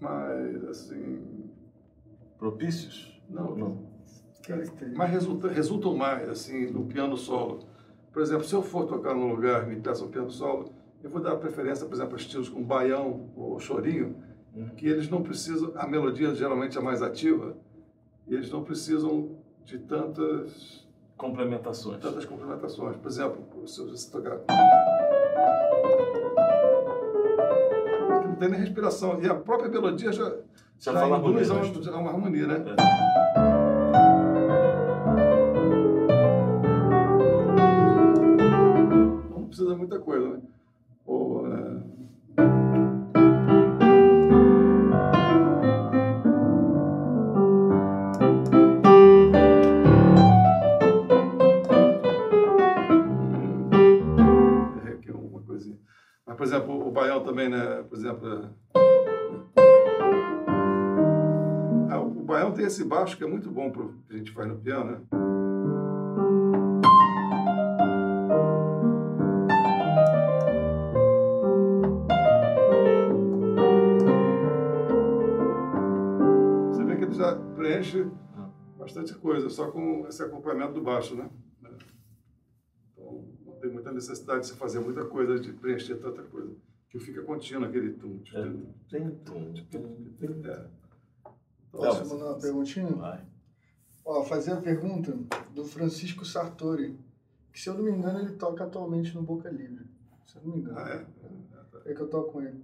mais. assim. Propícios? Não, Não. Mais resulta, resultam mais, assim, no piano solo. Por exemplo, se eu for tocar num lugar e me peça um piano solo, eu vou dar preferência, por exemplo, a estilos como baião ou chorinho, Uhum. que eles não precisam, a melodia geralmente é mais ativa, e eles não precisam de tantas, Complementações. tantas complementações. Por exemplo, se você tocar. Não tem nem respiração, e a própria melodia já, Já fala induz a harmonia, uma, a uma harmonia, né? É. precisa muita coisa, né? Ou, é, uma coisinha. Mas, por exemplo, o baião também, né? Por exemplo. é- Ah, o baião tem esse baixo que é muito bom para a gente faz no piano, né? Preenche bastante coisa, só com esse acompanhamento do baixo, né? Então, não tem muita necessidade de se fazer muita coisa, de preencher tanta coisa. Que fica contínuo aquele tum. É. Tem tum. É. Posso mandar uma perguntinha? Vai. Ó, fazer a pergunta do Francisco Sartori, que se eu não me engano ele toca atualmente no Boca Livre. Se eu não me engano. Ah, é? É que eu toco com ele.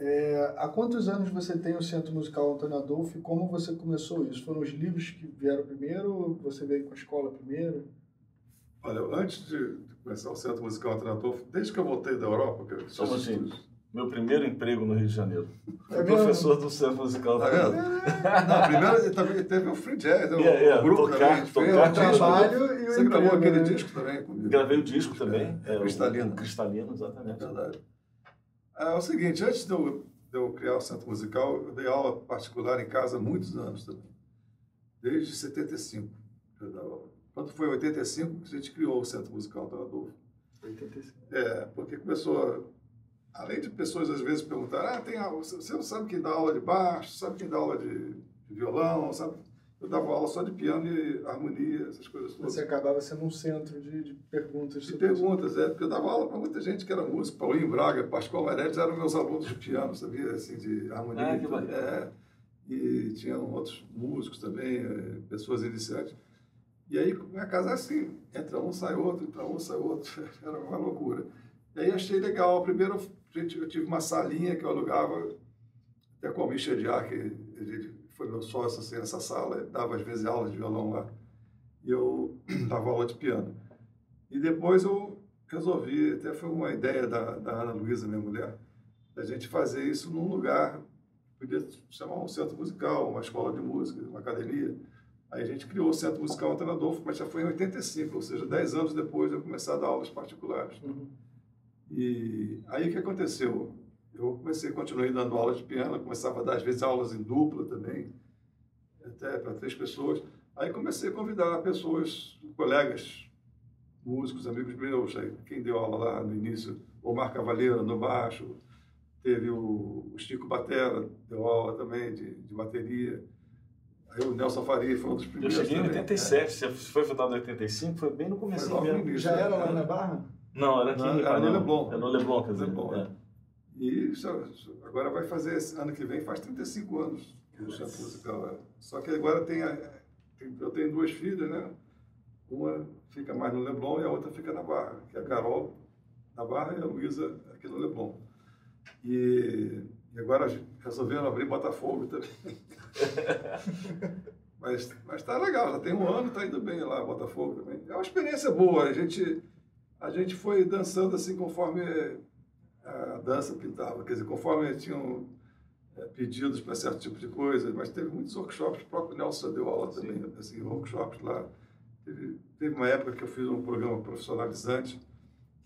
É, há quantos anos você tem o Centro Musical Antônio Adolfo e como você começou isso? Foram os livros que vieram primeiro ou você veio com a escola primeiro? Olha, antes de começar o Centro Musical Antônio desde que eu voltei da Europa, que eu minutinho. estudos. Meu primeiro emprego no Rio de Janeiro. É professor do Centro Musical. Tá vendo? Não, primeiro ele também teve o Free Jazz, né? o, É, é, o grupo tocar- também. fez, tocar o disco. Trabalho e o Você gravou emprego, aquele né? disco também comigo. Gravei o disco também. É, o Cristalino. Cristalino, exatamente. É verdade. É o seguinte, antes de eu, de eu criar o Centro Musical, eu dei aula particular em casa há muitos anos também. Desde 75 eu dava aula. Quando foi em 85 que a gente criou o Centro Musical Antônio Adolfo. 85. É, porque começou, além de pessoas às vezes perguntarem, ah, tem aula, você você não sabe quem dá aula de baixo, sabe quem dá aula de, de violão, sabe? Eu dava aula só de piano e harmonia, essas coisas todas. Você acabava sendo um centro de, de perguntas. De sobre isso. perguntas, é, porque eu dava aula para muita gente que era músico, Paulinho Braga, Pascoal Meirelles eram meus alunos de piano, sabia, assim, de harmonia. Ah, que bacana. É, e tinham outros músicos também, é, pessoas iniciantes. E aí, minha casa é assim, entra um, sai outro, entra um, sai outro, <laughs> era uma loucura. E aí achei legal, primeiro gente, eu tive uma salinha que eu alugava, até com o Michel Diar, que ele foi meu sócio assim, nessa sala, dava às vezes aulas de violão lá, e eu <clears throat> dava aula de piano. E depois eu resolvi, até foi uma ideia da, da Ana Luísa, minha mulher, da gente fazer isso num lugar, podia chamar um centro musical, uma escola de música, uma academia. Aí a gente criou o Centro Musical Adolfo, mas já foi em 85, ou seja, 10 anos depois de eu começar a dar aulas particulares. Uhum. E aí o que aconteceu? Eu comecei, continuei dando aula de piano, começava a dar às vezes aulas em dupla também, até para três pessoas. Aí comecei a convidar pessoas, colegas músicos, amigos meus, aí, quem deu aula lá no início, Omar Cavaleiro no baixo, teve o, Chico Batera, deu aula também de, de bateria. Aí o Nelson Faria foi um dos Eu primeiros. cheguei em também. 87, você foi fundado em 85, foi bem no Foi começo logo no mesmo. início. Já era né? lá na Barra? Não, era aqui Não, era no. Leblon. Era no Leblon, quer dizer. Leblon, é. E agora vai fazer, ano que vem, faz 35 anos que o Centro Musical. Só que agora tem, a- tem- eu tenho duas filhas, né? Uma fica mais no Leblon e a outra fica na Barra, que é a Carol na Barra e a Luísa aqui no Leblon. E, e agora resolveram abrir Botafogo também. <laughs> mas mas tá legal, já tem um ano, tá indo bem lá Botafogo também. É uma experiência boa, a gente a gente foi dançando assim conforme a dança pintava, quer dizer, conforme tinham é, pedidos para certo tipo de coisa, mas teve muitos workshops, o próprio Nelson deu aula também, assim, workshops lá. Teve, teve uma época que eu fiz um programa profissionalizante,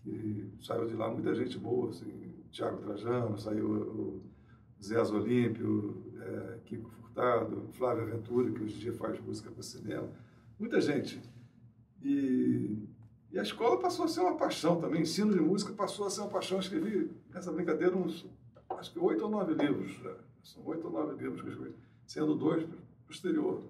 que saiu de lá muita gente boa, assim, Tiago Trajano, saiu o Zé Olímpio, é, Kiko Furtado, Flávio Ventura, que hoje em dia faz música para cinema, muita gente. E, e a escola passou a ser uma paixão também, o ensino de música passou a ser uma paixão. Eu escrevi nessa brincadeira uns, acho que oito ou nove livros, já. são oito ou nove livros que eu escrevi, sendo dois posterior.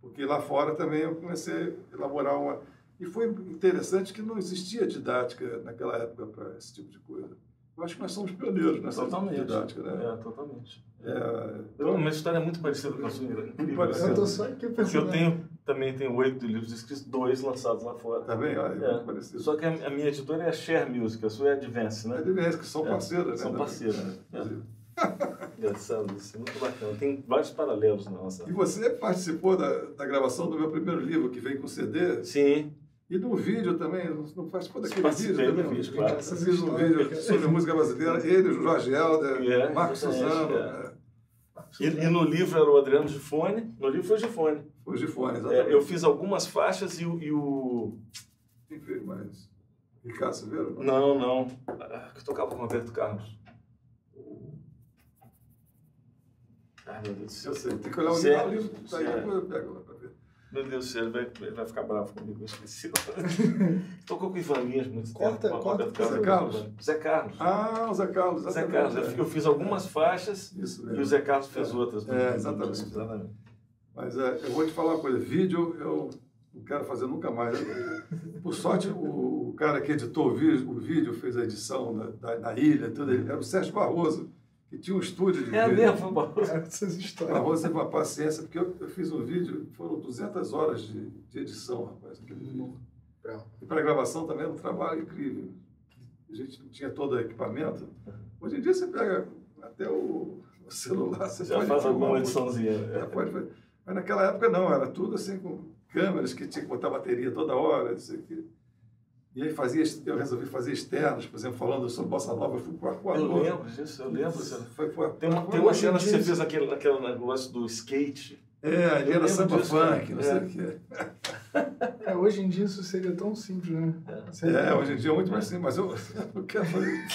Porque lá fora também eu comecei a elaborar uma. E foi interessante que não existia didática naquela época para esse tipo de coisa. Eu acho que nós somos pioneiros nessa Totalmente. didática, né? É, totalmente. É, Eu, uma história muito parecida com a sua. Incrível. parecida. Eu tô só aqui Porque eu pensando. tenho, também tenho oito livros escritos, dois lançados lá fora. tá bem? Olha, É. muito parecido. Só que a, a minha editora é a Share Music, a sua é a Advance, É né? de vez, que são É, parceiras, né? São também. parceiras, né? É. Inclusive. <laughs> Engraçado isso, muito bacana. Tem vários paralelos na nossa. E você participou da, da gravação do meu primeiro livro, que veio com CD, Sim, e do vídeo também, não participou daquele Participei vídeo do também? vídeo, claro. Você fez um vídeo sobre música brasileira, ele, o Jorge Helder, É, Marcos Suzano, é. é. e, e no livro era o Adriano Gifone, no livro foi Gifone. O Gifone, exatamente. É, eu fiz algumas faixas e o. E o... Quem fez mais? Ricardo Silveira? Não, não. Ah, Que tocava com o Roberto Carlos. Ai, meu Deus do céu. Eu sei, tem que olhar o Sério? livro, tá aí, Sério? depois eu pego lá pra ver. Meu Deus do céu, ele vai, ele vai ficar bravo comigo, eu esqueci. <laughs> Tocou com o Ivan Lins muito Corta- tempo. corta pro Zé Carlos. Zé Carlos. Ah, o Zé Carlos, Zé exatamente. Carlos. Eu, é. eu fiz algumas faixas Isso e o Zé Carlos fez outras. do- É, exatamente. exatamente. Mas é, eu vou te falar uma coisa, vídeo eu não quero fazer nunca mais. Por sorte, o, o cara que editou o vídeo, o vídeo fez a edição na, da- na ilha, tudo, ele- era o Sérgio Barroso, que tinha um estúdio de É vídeo. mesmo, Barroso. Essas histórias. Barroso teve uma paciência, porque eu, eu fiz um vídeo, foram 200 horas de, de edição, rapaz, vídeo. Bravo. E para gravação também era um trabalho incrível. A gente não tinha todo o equipamento. Hoje em dia você pega até o, o celular, você Já pode faz alguma um ediçãozinha. é, né? pode fazer. Mas naquela época não, era tudo assim com câmeras que tinha que botar bateria toda hora, não sei o quê. E aí fazia, eu resolvi fazer externos, por exemplo, falando sobre Bossa Nova, eu fui para o Eu lembro disso, eu lembro. você- Foi, foi, Tem uma, tem uma cena que você fez aquele, naquele negócio do skate. É, ali era samba disso, funk, não É. sei o quê. É, hoje em dia isso seria tão simples, né? Seria- É, hoje em dia é muito mais simples, mas eu, <laughs> eu quero fazer.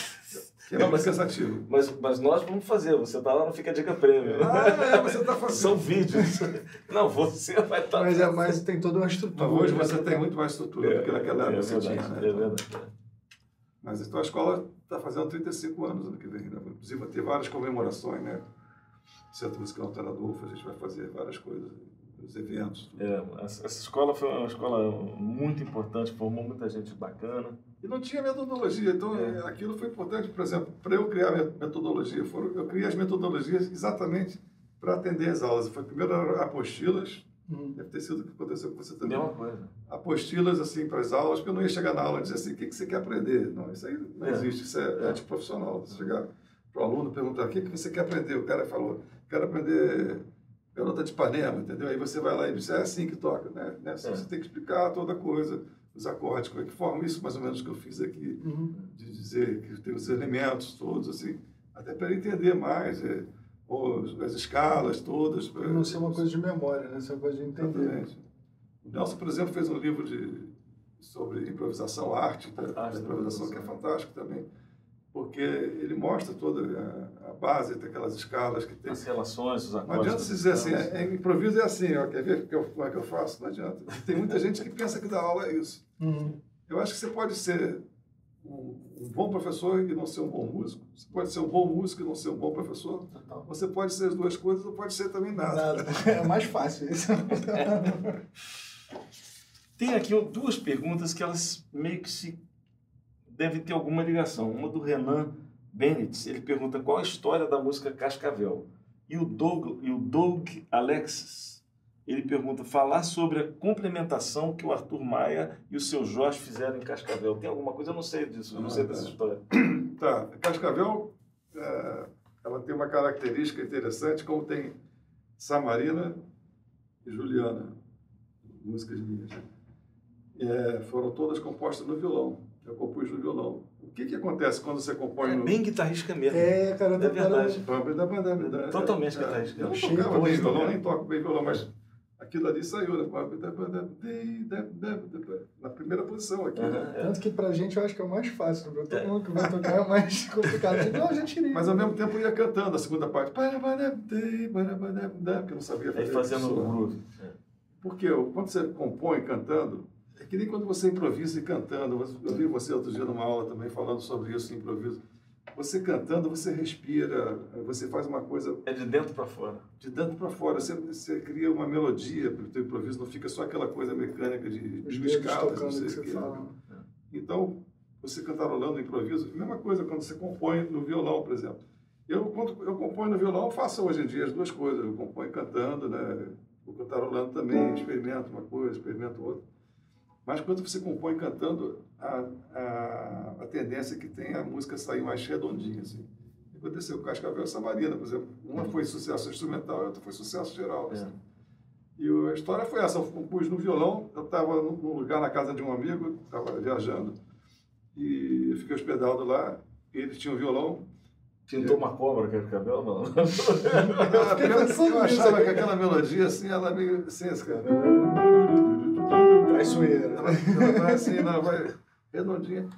Que é Não, mas- cansativo. Mas, mas nós vamos fazer, você tá lá no Fica Dica Prêmio. Ah, é, você está fazendo. São vídeos. <laughs> Não, você vai estar. Mas, é, mas tem toda uma estrutura. Mas hoje você tem muito mais estrutura do que naquela época é você tinha, né? É verdade. Mas então a escola está fazendo 35 anos ano que vem, né? Inclusive vai ter várias comemorações, né? Centro Musical Antônio Adolfo, a gente vai fazer várias coisas, os eventos. tudo. É, essa escola foi uma escola muito importante, formou muita gente bacana. E não tinha metodologia, então É. aquilo foi importante, por exemplo, para eu criar metodologia, foram, eu criei as metodologias exatamente para atender as aulas. Foi primeiro apostilas, Uhum. deve ter sido o que aconteceu com você também. Mesma coisa. apostilas assim para as aulas, porque eu não ia chegar na aula e dizer assim, o que, que você quer aprender? Não, isso aí não É. existe, isso é, é de profissional. Você chegar para o aluno e perguntar, o que, que você quer aprender? O cara falou, quero aprender Garota de Ipanema, entendeu? Aí você vai lá e diz, é assim que toca, né? né? É. Você tem que explicar toda coisa, os acordes, como é que formam isso, mais ou menos que eu fiz aqui, Uhum. de dizer que tem os elementos todos, assim, até para entender mais, é, os, as escalas todas. Pra não ser uma coisa de memória, né? Ser uma coisa de entender. Exatamente. O Nelson, por exemplo, fez um livro de, sobre improvisação, arte da, da improvisação, que é fantástico também, porque ele mostra toda a, a base daquelas escalas que tem. As relações, os Não acordes. adianta se dizer assim, é, é, improviso é assim, ó, quer ver que eu, como é que eu faço? Não adianta. Tem muita gente que pensa que dar aula é isso. Uhum. Eu acho que você pode ser um, um, bom professor e não ser um bom músico. Você pode ser um bom músico e não ser um bom professor. Você pode ser as duas coisas ou pode ser também nada. nada. É mais fácil isso. <laughs> Tem aqui duas perguntas que elas meio que se devem ter alguma ligação. Uma do Renan Bennett, ele pergunta qual a história da música Cascavel. E o Doug, e o Doug Alexis, ele pergunta falar sobre a complementação que o Arthur Maia e o seu Jorge fizeram em Cascavel. Tem alguma coisa? Eu não sei disso, eu não sei dessa história. <clears throat> Tá, Cascavel, é, ela tem uma característica interessante, como tem Samarina e Juliana, músicas minhas. É, foram todas compostas no violão. Eu compus no violão. O que, que acontece quando você compõe é no... bem guitarrista mesmo. É, cara, é verdade. Totalmente é, guitarrista. Eu não tocava bem violão, nem toco bem violão, mas aquilo ali saiu né? na primeira posição aqui. Né? Tanto que pra gente eu acho que é o mais fácil. Pra todo mundo que vai tocar é o mais complicado. Não, a gente Mas ao mesmo tempo eu ia cantando a segunda parte. Porque eu não sabia fazer. Aí fazendo o groove. Porque quando você compõe cantando, é que nem quando você improvisa e cantando. Eu vi você outro dia numa aula também falando sobre isso, improviso. Você cantando, você respira, você faz uma coisa. É de dentro para fora. De dentro para fora. Você, você cria uma melodia para o teu improviso, não fica só aquela coisa mecânica de, escalas, não sei o que. Fala. Então, você cantarolando improviso, mesma coisa quando você compõe no violão, por exemplo. Eu, quando eu componho no violão, eu faço hoje em dia as duas coisas. Eu componho cantando, né? Vou cantarolando também, experimento uma coisa, experimento outra. Mas quando você compõe cantando, a, a, a tendência é que tem a música sair mais redondinha. Assim. Aconteceu com Cascavel e Samarina, por exemplo. Uma foi sucesso instrumental e a outra foi sucesso geral. Assim. É. E a história foi essa. Eu compus no violão, eu estava num lugar na casa de um amigo, estava viajando, e eu fiquei hospedado lá, ele tinha um violão. Pintou uma cobra que era cabelo, não? <laughs> eu, eu achava que aquela melodia, assim, ela meio... Assim, cara traiçoeira. Ela, ela vai assim, ela vai redondinha.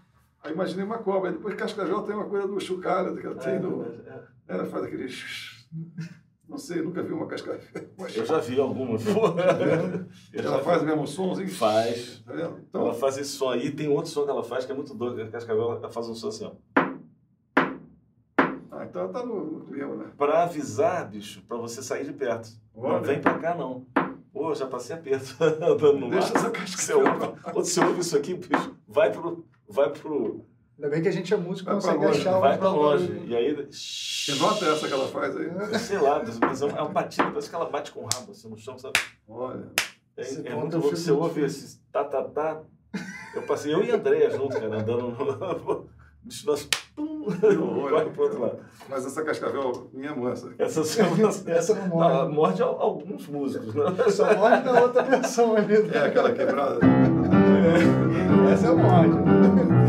Aí imaginei uma cobra. Aí depois Cascavel tem uma coisa do chocalho que ela tem é, no. É. Ela faz aquele. <laughs> Não sei, nunca vi uma cascavel. Eu já vi algumas. <laughs> ela faz o mesmo som? Assim? Faz. Tá então, ela faz esse som aí. Tem outro som que ela faz que é muito doido. A cascavel ela faz um som assim, ó. Ah, então ela tá no, no clima, né? Pra avisar, bicho, pra você sair de perto. Olha. Não vem pra cá, não. Pô, já passei aperto <laughs> andando no Deixa essa casca. Você ouve, quando você ouve isso aqui, bicho, vai pro. Vai pro Ainda bem que a gente é músico e consegue longe, achar Vai pra longe. E aí. Que nota é essa que ela faz aí? Sei lá, mas é um batido, parece que ela bate com o rabo assim no chão, sabe? Olha. É, é muito louco. Você ouve esse tá, tá, tá. Eu passei, eu e a Andréia junto, cara, andando no. <laughs> Bicho, nós. <laughs> Corre pro outro lado. Mas essa cascavel, minha mansa. Essa, essa não morde. Ela morde alguns músicos, né? Só morde na outra versão ali. É aquela quebrada. É. Essa é morde.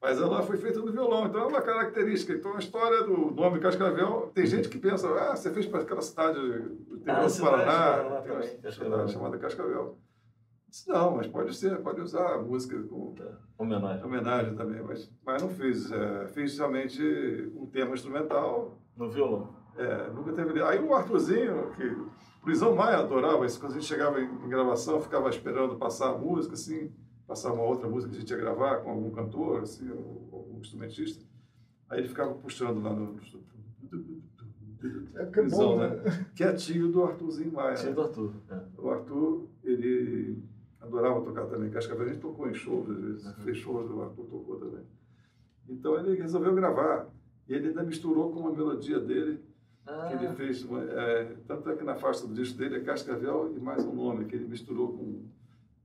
Mas ela foi feita no violão, então é uma característica. Então a história do nome Cascavel, tem gente que pensa, ah, você fez para aquela cidade do interior ah, do Paraná, tem cidade chamada Cascavel. Não, mas pode ser, pode usar a música como é, homenagem. homenagem também, mas, mas não fiz. É, fiz somente um tema instrumental. No violão. É, nunca teve. Aí o Arthurzinho, que o Luizão Maia adorava isso, quando a gente chegava em, em, gravação, ficava esperando passar a música, assim, passar uma outra música que a gente ia gravar com algum cantor, assim, ou, algum instrumentista. Aí ele ficava puxando lá no. É que é bom, né? né? Que é tio do Arthurzinho Maia. Tio do Arthur. É. O Arthur, ele adorava tocar também Cascavel. A gente tocou em shows, às vezes, uhum. fez shows, o Arthur tocou também. Então ele resolveu gravar. E ele ainda misturou com uma melodia dele, ah. que ele ah. fez. Uma, é, tanto é que na faixa do disco dele é Cascavel e mais um nome, que ele misturou com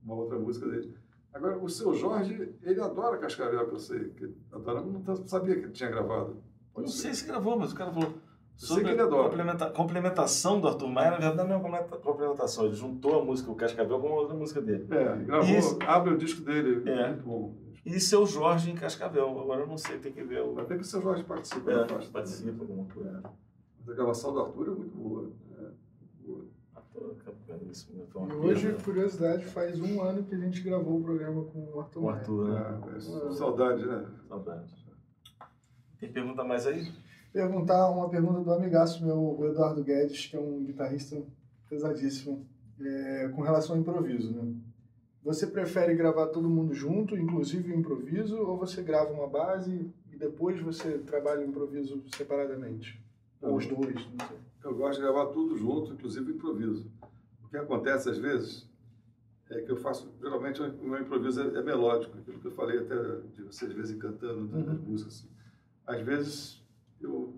uma outra música dele. Agora, o seu Jorge, ele adora Cascavel, que eu sei. Que adora, não sabia que ele tinha gravado. Pode não ser. sei se gravou, mas o cara falou. Sobre a complementa, complementação do Arthur Maia, na verdade não é uma complementação, ele juntou a música, o Cascavel, com uma outra música dele. É, gravou, e, abre o disco dele, é, muito bom. E seu Jorge em Cascavel, agora eu não sei, tem que ver. O... Mas tem que o seu Jorge participa é, da faixa. Participa alguma coisa. É. A gravação do Arthur é muito boa. É, boa. E hoje, curiosidade, faz um ano que a gente gravou o programa com o Arthur. O Arthur, né? É, é, saudade, né? Saudade. Tem pergunta mais aí? Perguntar uma pergunta do amigaço meu, o Eduardo Guedes, que é um guitarrista pesadíssimo, é, com relação ao improviso, né? Você prefere gravar todo mundo junto, inclusive o improviso, ou você grava uma base e depois você trabalha o improviso separadamente? Ou os dois, não sei. Eu gosto de gravar tudo junto, inclusive o improviso. O que acontece às vezes é que eu faço, geralmente o meu improviso é, é melódico, aquilo que eu falei até de você de vez em cantando das Uhum. músicas. Assim. Às vezes eu,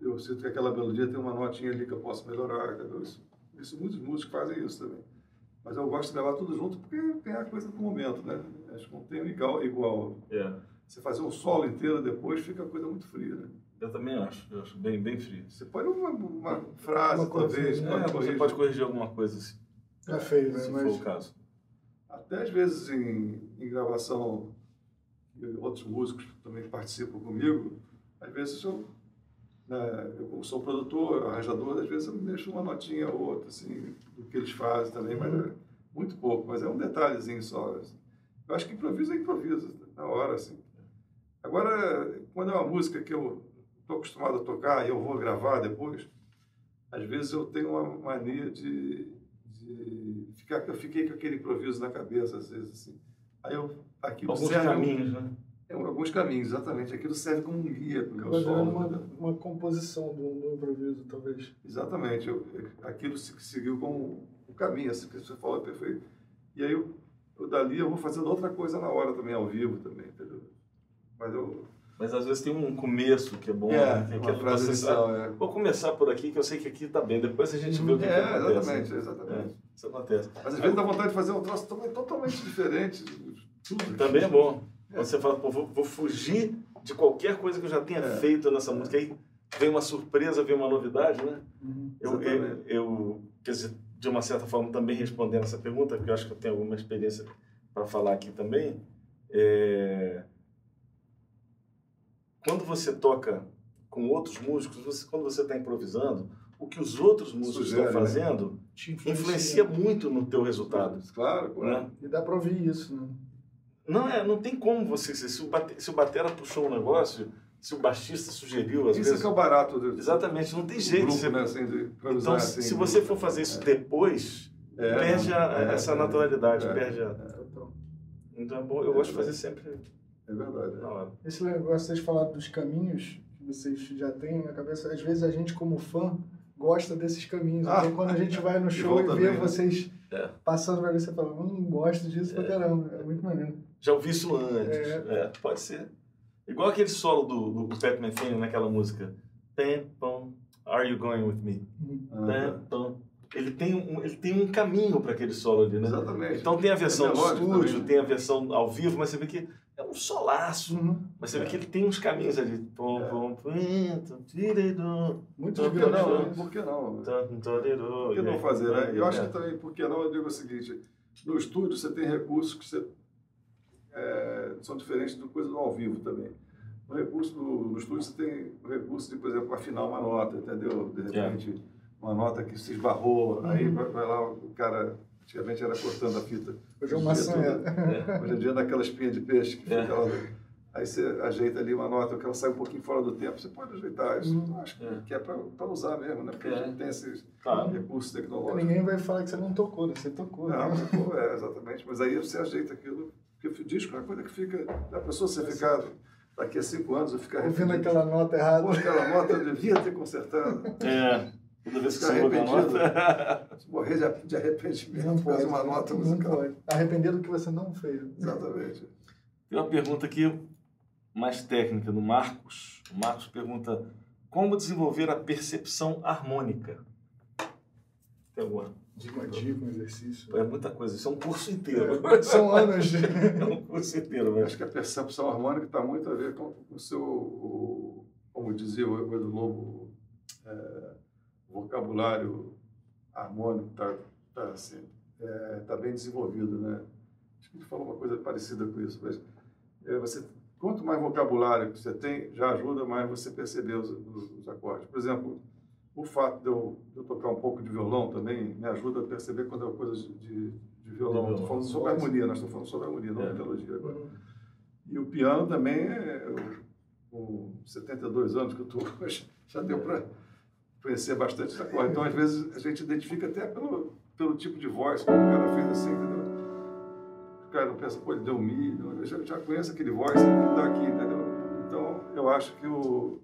eu sinto que aquela melodia tem uma notinha ali que eu posso melhorar. entendeu? Isso, isso muitos músicos fazem isso também. Mas eu gosto de gravar tudo junto porque tem a coisa do momento, né? Acho que não tem igual, igual. É, Você fazer um solo inteiro depois fica a coisa muito fria, né? eu também acho. Eu acho bem, bem frio. Você pode uma, uma frase, Uma coisa, talvez, né? É, pode você corrigir. pode corrigir alguma coisa se, É feio, né? se for Mas o caso. Até às vezes em, em gravação, outros músicos também participam comigo, às vezes eu, né, eu sou produtor, arranjador, às vezes eu deixo uma notinha ou outra, assim, do que eles fazem também, mas é muito pouco, mas é um detalhezinho só. assim. Eu acho que improviso é improviso, na hora, assim. Agora, quando é uma música que eu estou acostumado a tocar e eu vou gravar depois, às vezes eu tenho uma mania de, de ficar, eu fiquei com aquele improviso na cabeça, às vezes, assim. Aí eu, aquilo Alguns caminhos, né? É, alguns caminhos, exatamente. Aquilo serve como um guia para o meu virando solo. uma, uma composição do, do improviso, talvez. Exatamente. Eu, aquilo se- seguiu como o caminho, assim que você falou é perfeito. E aí, eu, eu dali, eu vou fazendo outra coisa na hora também, ao vivo também, entendeu? Mas eu... Mas às vezes tem um começo que é bom. É, né? que, uma que frase inicial, é. Vou começar por aqui, que eu sei que aqui tá bem. Depois a gente vê o que, que É, acontece. exatamente, exatamente. É, isso acontece. Mas às vezes dá vontade de fazer um troço também totalmente diferente. Tudo. Também é bom. Quando você fala, pô, vou, vou fugir de qualquer coisa que eu já tenha É. feito nessa música. Aí vem uma surpresa, vem uma novidade, né? Eu, eu, Exatamente. eu, quer dizer, de uma certa forma, também respondendo essa pergunta, porque eu acho que eu tenho alguma experiência para falar aqui também. É... Quando você toca com outros músicos, você, quando você está improvisando, o que os outros músicos Sugere, estão né? fazendo Te influencia muito no teu resultado. Claro, claro. Né? E dá pra ouvir isso, né? Não, é, não tem como você. Se o, bate, se o batera puxou um negócio, se o baixista sugeriu, às Isso vezes. é que é o barato do, Exatamente, não tem jeito. grupo, você- né? Assim, de Então, assim, se você for fazer isso depois, É, perde a- é, essa é, naturalidade, é, perde a. Então é bom, eu gosto de fazer sempre É verdade. na hora. Esse negócio, vocês falaram dos caminhos que vocês já têm na cabeça, às vezes a gente, como fã, gosta desses caminhos. Ah. Então, quando a gente vai no <laughs> show e vê bem, né? vocês É. passando pra ver, você fala, hum, gosto disso pra caramba. É muito maneiro. Já ouvi isso antes. É. É, pode ser. Igual aquele solo do, do Pat Metheny naquela música. Are You Going With Me? Ah. Ele tem um, ele tem um caminho para aquele solo ali, né? Exatamente. Então tem a versão É do estúdio, também. tem a versão ao vivo, mas você vê que é um solaço. Uhum. Mas você vê É. que ele tem uns caminhos ali. Pom, É. pom, pum, tum, tiridu, Muitos Por que não? Por que não? Por que não fazer, né? Eu acho é. que também, por que não, eu digo o seguinte, no estúdio você tem recursos que você, é, são diferentes do coisa do ao vivo também. No recurso do, no estúdio você tem o recurso de, por exemplo, afinar uma nota, entendeu? De É. repente, uma nota que se esbarrou, aí Uhum. vai, vai lá, o cara, antigamente era cortando a fita. Hoje é uma Hoje em dia sanha. tudo- Hoje em dia naquela espinha de peixe que É. fica lá, aí você ajeita ali uma nota, que ela sai um pouquinho fora do tempo, você pode ajeitar isso. Eu acho que É. que é para usar mesmo, né? Porque É. a gente tem esses Claro. recursos tecnológicos. Ninguém vai falar que você não tocou, né? Você tocou. Não, né? pô, é, exatamente. Mas aí você ajeita aquilo, porque o disco é uma coisa que fica. A pessoa você ficar daqui a cinco anos, eu ficar Ouvindo arrependido. aquela nota errada. Pô, aquela nota eu devia ter consertado. É. Toda vez que Ficar você ouve a arrependido. nota. Morrer de, de arrependimento Não por causa pode. de uma nota não musical. pode. Arrepender do que você não fez. Exatamente. Tem uma pergunta aqui mais técnica do Marcos. O Marcos pergunta: como desenvolver a percepção harmônica? Tem alguma dica? Dica, um exercício. É muita coisa, isso é um curso inteiro. São anos de... <laughs> É um curso inteiro, Eu mas acho que a percepção harmônica está muito a ver com o seu, o- como dizia o Edu Lobo, é, o vocabulário harmônico está tá, assim, é, tá bem desenvolvido, né? Acho que ele falou uma coisa parecida com isso, mas é, você, quanto mais vocabulário você tem, já ajuda mais você perceber os, os, os acordes. Por exemplo, o fato de eu, de eu tocar um pouco de violão também me ajuda a perceber quando é coisa de, de, de violão. Estou falando sobre harmonia, nós estamos falando sobre harmonia, não É. melodia agora. E o piano também, é, eu, com 72 anos que eu estou <laughs> hoje, já deu para conhecer bastante essa coisa. Então, às vezes, a gente identifica até pelo, pelo tipo de voz que o cara fez assim, entendeu? eu penso, pô, ele deu mi, eu já, já conheço aquele voz que está aqui, entendeu? Então, eu acho que o,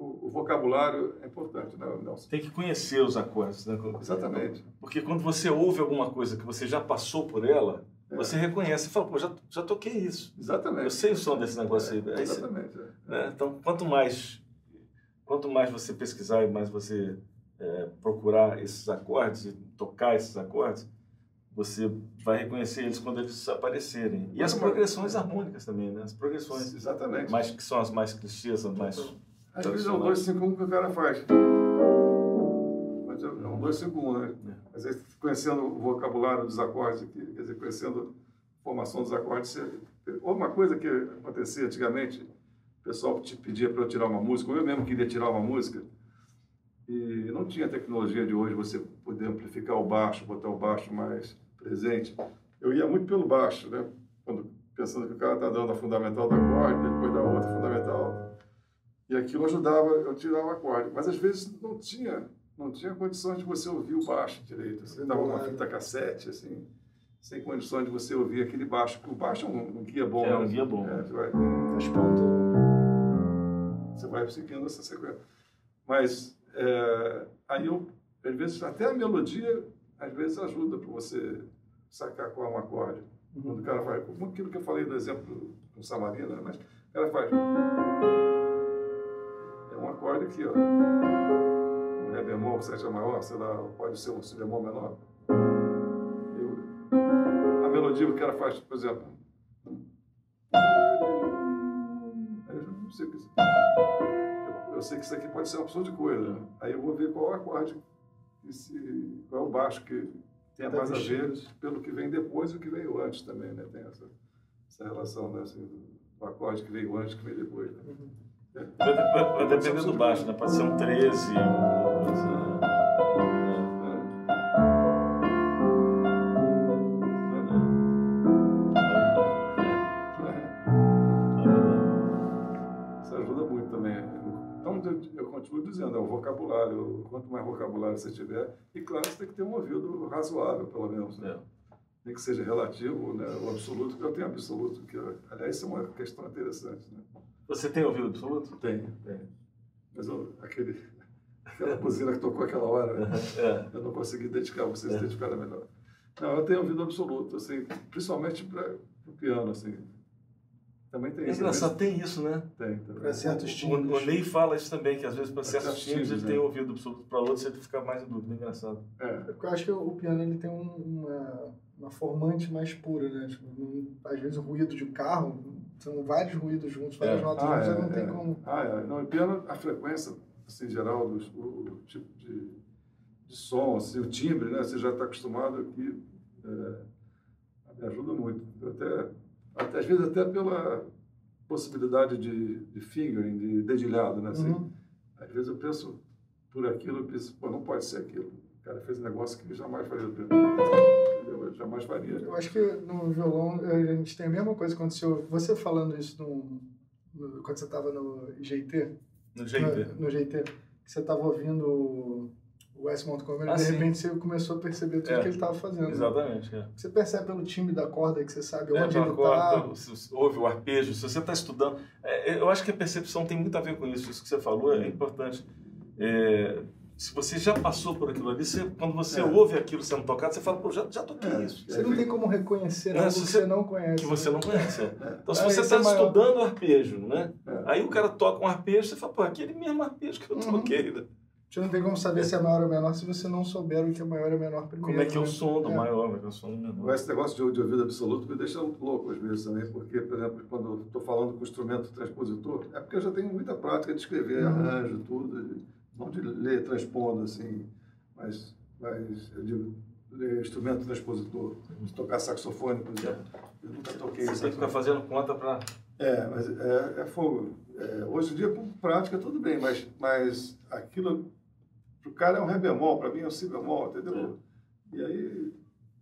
o, o vocabulário é importante, né, Nelson? Tem que conhecer os acordes, né? Exatamente. Porque quando você ouve alguma coisa que você já passou por ela, é. você reconhece e fala, pô, já, já toquei isso. Exatamente. Eu sei o som desse negócio é, aí. Exatamente. É. Né? Então, quanto mais, quanto mais você pesquisar e mais você é, procurar esses acordes e tocar esses acordes, você vai reconhecer eles quando eles aparecerem. E as progressões harmônicas também, né? As progressões. Exatamente. Mais, que são as mais clichês, as mais. Às vezes é um 251 que o cara faz. Mas é um 251, né? É. Às vezes, conhecendo o vocabulário dos acordes aqui, quer dizer, conhecendo a formação dos acordes, uma coisa que acontecia antigamente, o pessoal te pedia para eu tirar uma música, ou eu mesmo queria tirar uma música, e não tinha a tecnologia de hoje, você poder amplificar o baixo, botar o baixo mais presente. Eu ia muito pelo baixo, né? Quando, pensando que o cara está dando a fundamental da acorde, depois da outra fundamental. E aquilo ajudava eu tirar o acorde. Mas às vezes não tinha, não tinha condições de você ouvir o baixo direito. Você dava uma fita cassete, assim, sem condições de você ouvir aquele baixo. O baixo é um, um guia bom. É um né? guia bom. É, você vai, Você vai seguindo essa sequência. Mas é, aí eu, às vezes, até a melodia, às vezes ajuda para você sacar qual é um acorde. Uhum. Quando o cara faz, como aquilo que eu falei do exemplo com Samarina, mas o cara faz. É um acorde aqui, ó. Um Ré bemol, sétima maior, sei lá, pode ser um Si bemol menor. Eu, a melodia que o cara faz, por exemplo. Eu não sei o que eu sei que isso aqui pode ser uma opção de coisa. Né? Aí eu vou ver qual é o acorde, esse, qual é o baixo que tem tá mais a ver pelo que vem depois e o que veio antes também, né? Tem essa, essa relação, né? Assim, do acorde que veio antes e que veio depois. Né? Uhum. Vai, vai, vai depender do baixo, né? Pode ser um 13, uma coisa... continuo dizendo, é o vocabulário. Quanto mais vocabulário você tiver, e claro, você tem que ter um ouvido razoável, pelo menos. Né? É. Nem que seja relativo, né? o absoluto, eu tenho absoluto, que, aliás, isso é uma questão interessante. Né? Você tem ouvido absoluto? Tenho, tenho. Mas eu, aquele, aquela buzina que tocou aquela hora, é. eu não consegui identificar, vocês é. identificaram melhor. Não, eu tenho ouvido absoluto, assim, principalmente para o piano, assim. Também tem é isso. Engraçado, tem isso, né? Tem, Para certos timbres. O, o Ney fala isso também, que às vezes para certos timbres ele né? tem ouvido absoluto, para outros ele fica mais em dúvida. É engraçado. É. Eu acho que o piano ele tem uma, uma formante mais pura, né? Tipo, às vezes o ruído de um carro, são vários ruídos juntos, várias é. notas ah, juntas, é, não tem é. como... Ah, é. Não, piano, a frequência, assim, em geral, do, o, o tipo de, de som, assim, o timbre, né? Você já está acostumado aqui, é, me ajuda muito. Eu até até, às vezes até pela possibilidade de, de fingering, de dedilhado, né? Assim, uhum. Às vezes eu penso por aquilo, eu penso, pô, não pode ser aquilo. Cara fez um negócio que jamais faria. Eu jamais faria. Eu acho que no violão a gente tem a mesma coisa que aconteceu. Você falando isso no, no quando você estava no GT? No GT. No, no GT. Que você estava ouvindo o Wes Montgomery, ah, de sim. repente você começou a perceber tudo é, que ele estava fazendo. Exatamente. Né? É. Você percebe pelo timbre da corda que você sabe é, onde ele está. Ouve o arpejo, se você está estudando. É, é, eu acho que a percepção tem muito a ver com isso. Isso que você falou é importante. É, se você já passou por aquilo ali, você, quando você ouve aquilo sendo tocado, você fala, pô, já, já toquei isso. Você não tem como reconhecer algo que você não conhece. Que você não conhece. Então, se você está estudando o arpejo, né? Aí o cara toca um arpejo, você fala, pô, aquele mesmo arpejo que eu uhum. toquei. Né? Você não tem como saber se é maior ou menor se você não souber o que é maior ou menor primeiro. Como é que é o né? som do é. maior, como é que é o som do menor. Esse negócio de, de ouvido absoluto me deixa louco às vezes também, porque, por exemplo, quando estou falando com o instrumento transpositor, é porque eu já tenho muita prática de escrever uhum. arranjo, tudo, não de ler transpondo assim, mas, mas eu digo, ler instrumento transpositor, de tocar saxofone, por exemplo. Eu nunca toquei Você tem que ficar fazendo conta para... É, mas é, é fogo. É, hoje em dia, com prática, tudo bem, mas, mas aquilo para o cara é um ré bemol, para mim é um si bemol, entendeu? É. E aí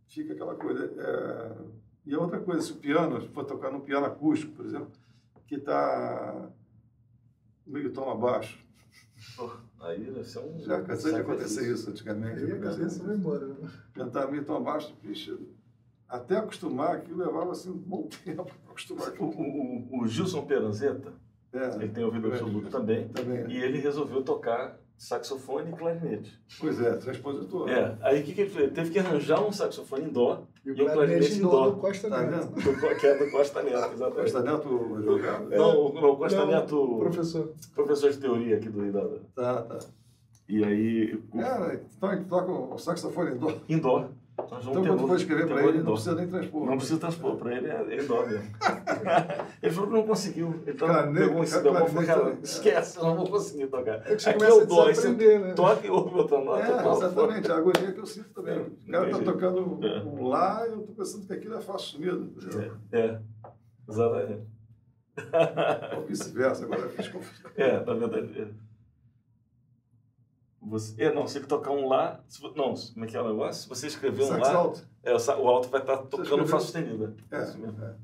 fica aquela coisa. É... E a outra coisa, se o piano, se for tocar num piano acústico, por exemplo, que está meio tom abaixo. Aí deve ser um. Já cansei de acontecer isso antigamente. Aí a cabeça vai embora. Né? Cantar meio tom abaixo, bicho. até acostumar, aquilo levava assim um bom tempo para acostumar. O, o, o Gilson Peranzetta, É, ele tem ouvido absoluto também, também. e ele resolveu tocar saxofone e clarinete. Pois é, transpositor. É, aí o que, que ele fez? Ele teve que arranjar um saxofone em dó, E o E o clarinete clarinete em dó dó. do Costa Tá Neto. do- que é do Costa Neto, exatamente. Costa Neto jogado? Não, o- não, o Costa Não, Neto, Professor. professor de teoria aqui do IDADA. Tá, tá. E aí, o- É, então ele toca o saxofone em dó. em dó. Então quando for escrever para ele, não dó. precisa nem transpor. Não precisa transpor, para ele é, é dó mesmo. <laughs> ele falou que não conseguiu. Então Clarinete, pegou esse e falou, cara, esquece, eu não vou conseguir tocar. É que você Aqui é começa o a dó, você né? toca e ouve outra nota. É, exatamente, a agonia que eu sinto também. O cara tá Entendi. tocando É. um lá e eu tô pensando que aquilo é fácil sumido. É, é, exatamente. Ou vice-versa, agora eu fiz confusão. <laughs> É, na verdade. É. Você, é, não, você tem que tocar um lá. se não, como é que é o negócio? Se você escrever um Sax lá, alto. é, o, alto vai estar tocando escreveu- Fá sustenida. É, Isso mesmo. é.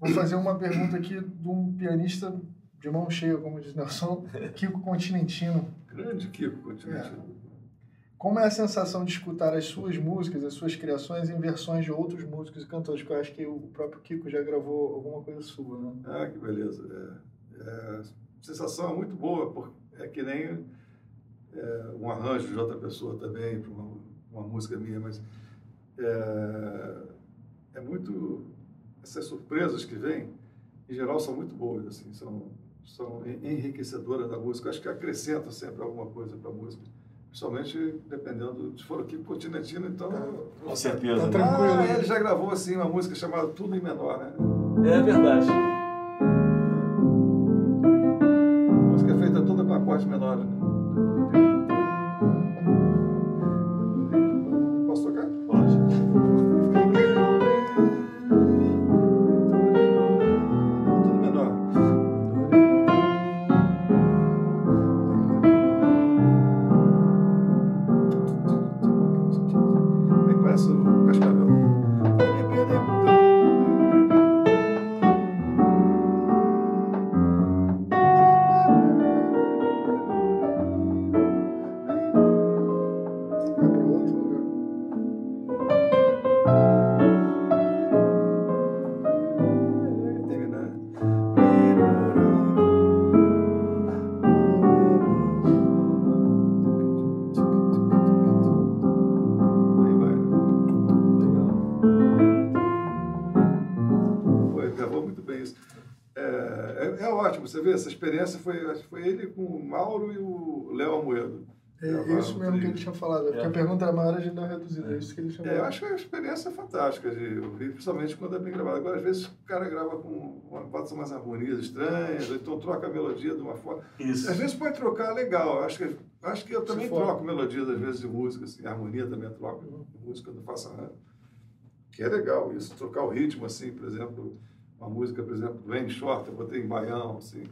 Vou fazer uma pergunta aqui de um pianista de mão cheia, como diz Nelson, <laughs> Kiko Continentino. Grande Kiko, continente. Como é a sensação de escutar as suas músicas, as suas criações em versões de outros músicos e cantores? Que eu acho que o próprio Kiko já gravou alguma coisa sua, né? Ah, que beleza. É, é, a sensação é muito boa, porque é que nem é, um arranjo de outra pessoa também, para uma, uma música minha, mas é, é muito. Essas surpresas que vêm, em geral, são muito boas, assim, são, são en- enriquecedoras da música. Acho que acrescentam sempre alguma coisa para a música. Principalmente dependendo, se for aqui continentino, então. Com certeza. Tá né? tranquilo. Ah, ele já gravou assim uma música chamada Tudo em Menor, né? É verdade. A música é feita toda com acordes menores. Né? Posso essa foi, acho que foi ele com o Mauro e o Léo Almoedo. É isso mesmo que ele tinha falado. é Porque É. a pergunta era maior, a gente uma reduzida. É isso que ele tinha É, eu acho que a experiência é fantástica de ouvir, principalmente quando é bem gravado. Agora, às vezes, o cara grava com uma, bota umas harmonias estranhas, ou então troca a melodia de uma forma. Isso. Às vezes pode trocar legal. Eu Acho que, acho que eu também for. troco melodias, às vezes, de música, assim, a harmonia também eu troco de música quando faço arranjo. Que é legal isso, trocar o ritmo, assim, por exemplo, uma música, por exemplo, do N Short, eu botei em baião, assim.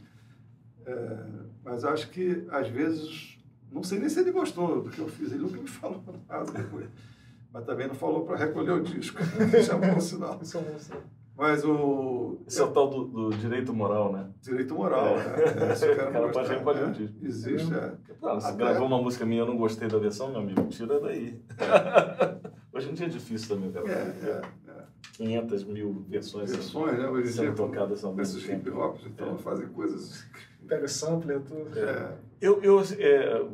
É, mas acho que, às vezes, não sei nem se ele gostou do que eu fiz, ele nunca me <laughs> falou nada depois. Mas também não falou para recolher o disco, <laughs> isso é um bom sinal. Isso é um monstro. Mas o Esse é o tal do, do direito moral, né? direito moral, É. né? É, se <laughs> o cara, O cara não pode gostar, recolher né? o disco. Existe, é. Claro, se Até- gravou uma música minha e eu não gostei da versão, meu amigo, tira daí. Hoje em dia é difícil também, cara. É, é, é. 500 mil versões Versões, né? Sendo tocadas ao mesmo esses tempo. hip hops, então, É. fazem coisas. Pega o sampler, tudo. É, Eu, eu é,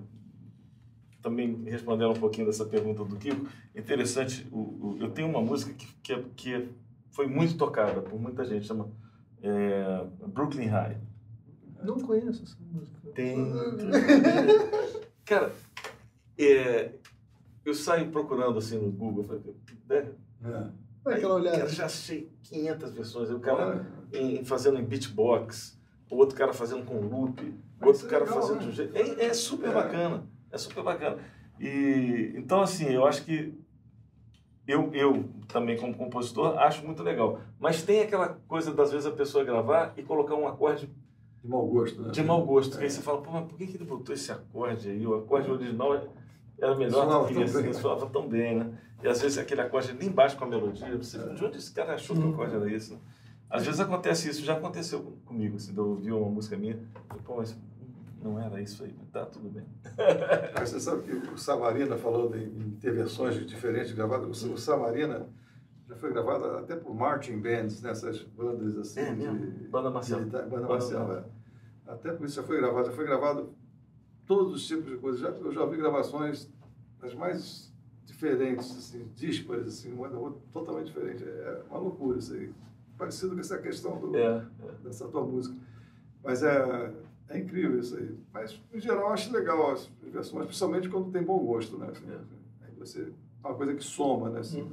também respondendo um pouquinho dessa pergunta do Kiko, interessante, o, o- eu tenho uma música que, que, é- que é- foi muito tocada por muita gente, chama é, Brooklyn High. Não conheço essa música. Tem. <laughs> Cara, é, eu saio procurando assim no Google, falei, né? é. Vai aquela olhada. Cara, já achei 500 versões. O cara em fazendo em beatbox, o outro cara fazendo com loop, o outro é cara legal, fazendo né? de um jeito. É, é super É. bacana. É super bacana. E então assim, eu acho que eu, eu também como compositor acho muito legal. Mas tem aquela coisa das vezes a pessoa gravar e colocar um acorde De mau gosto, né? de mau gosto. Que É. aí você fala, pô, mas por que, que ele botou esse acorde aí? O acorde original era melhor do que esse, bem. soava tão bem, né? E às vezes aquele acorde ali embaixo com a melodia, você, de onde esse cara achou que o acorde era esse? né? Às vezes acontece isso, já aconteceu comigo, assim, de eu ouvir uma música minha, e, pô, mas não era isso aí, mas tá tudo bem. <laughs> Mas você sabe que o Samarina falou de, em ter versões diferentes gravadas. O, Samarina, já foi gravada até por marching bands, nessas bandas assim. É mesmo? de- Banda marcial. militar- banda Banda marcial, marcial. é. Até por isso já foi gravado, já foi gravado todos os tipos de coisas. Já, eu já ouvi gravações das mais diferentes, assim, díspares, assim, uma da outra, totalmente diferente. É uma loucura isso aí. Parecido com essa questão do, É, é. dessa tua música. Mas é, é incrível isso aí. Mas, em geral, eu acho legal as versões, principalmente quando tem bom gosto, né? Assim, É. Aí você, é uma coisa que soma, né? Assim,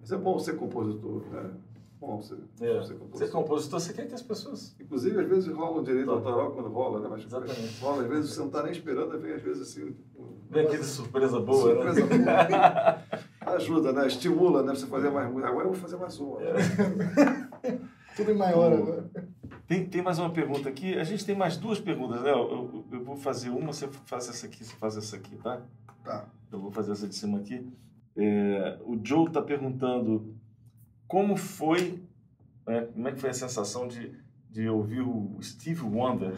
Mas é bom ser compositor, né? Bom ser, É. ser Você é compositor. compositor, você quer que as pessoas. Inclusive, às vezes rola um direito Tá. autoral quando rola, né? Mas Exatamente. rola, às vezes você não está nem esperando, vem às vezes assim. Vem aqui de surpresa boa, surpresa né? boa. <laughs> Ajuda, né? Estimula, né? Pra você fazer mais música. Agora eu vou fazer mais uma. É. <laughs> Tudo em maior agora. Tem, tem mais uma pergunta aqui. A gente tem mais duas perguntas, né? Eu, eu, eu vou fazer uma, você faz essa aqui, você faz essa aqui, tá? Tá. Eu vou fazer essa de cima aqui. É, o Joe está perguntando como foi, né, como é que foi a sensação de, de ouvir o Steve Wonder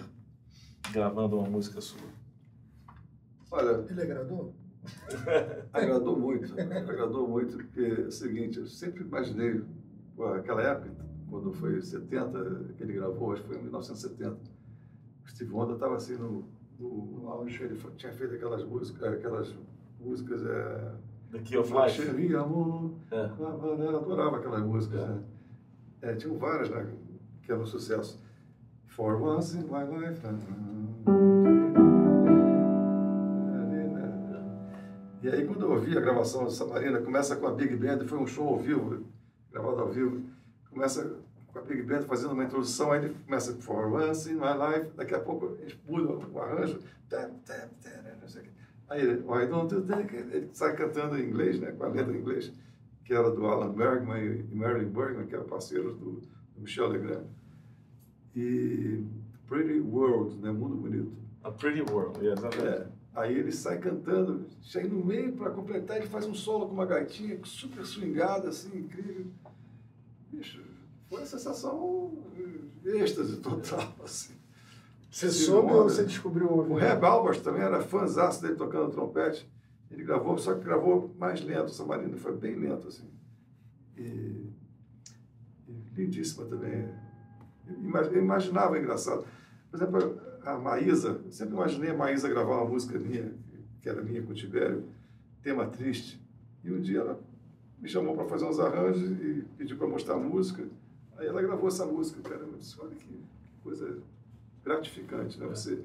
gravando uma música sua? Olha, Ele agradou? Agradou muito. agradou muito, porque é o seguinte, eu sempre imaginei, pô, aquela época, quando foi 70 que ele gravou, acho que foi em 1970, o Steve Wonder estava assim no, no, auge, ele tinha feito aquelas músicas, aquelas músicas, é, The Key of Life? Cherie, amor, É. eu adorava aquelas músicas, né? É, tinham várias né, que eram sucesso. For once in my life. E eu ouvi a gravação do Samarina, começa com a Big Band, foi um show ao vivo, gravado ao vivo, começa com a Big Band fazendo uma introdução, aí ele começa For once in my life, daqui a pouco eles mudam o arranjo, tam, tam, tam, não sei o quê. Aí ele, Why don't you it? Ele sai cantando em inglês, né, com a letra em inglês, que era do Alan Bergman e Marilyn Bergman, que eram parceiros do, do Michel Legrand. E Pretty World, né, Mundo Bonito. A Pretty World, yeah, exatamente. É, aí ele sai cantando, chega no meio para completar, ele faz um solo com uma gaitinha super swingada, assim, incrível. Bicho, foi uma sensação êxtase total, <laughs> assim. Você soube ou você descobriu O? Reb Albert também era fãzaço dele tocando trompete. Ele gravou, só que gravou mais lento, o Samarino foi bem lento, assim. E, e lindíssima também. Eu imaginava engraçado. Por exemplo, a Maísa, eu sempre imaginei a Maísa gravar uma música minha, que era minha com o Tibério, tema triste. E um dia ela me chamou para fazer uns arranjos e pediu para mostrar a música. Aí ela gravou essa música, cara. Eu disse, olha que, que coisa gratificante, né? Você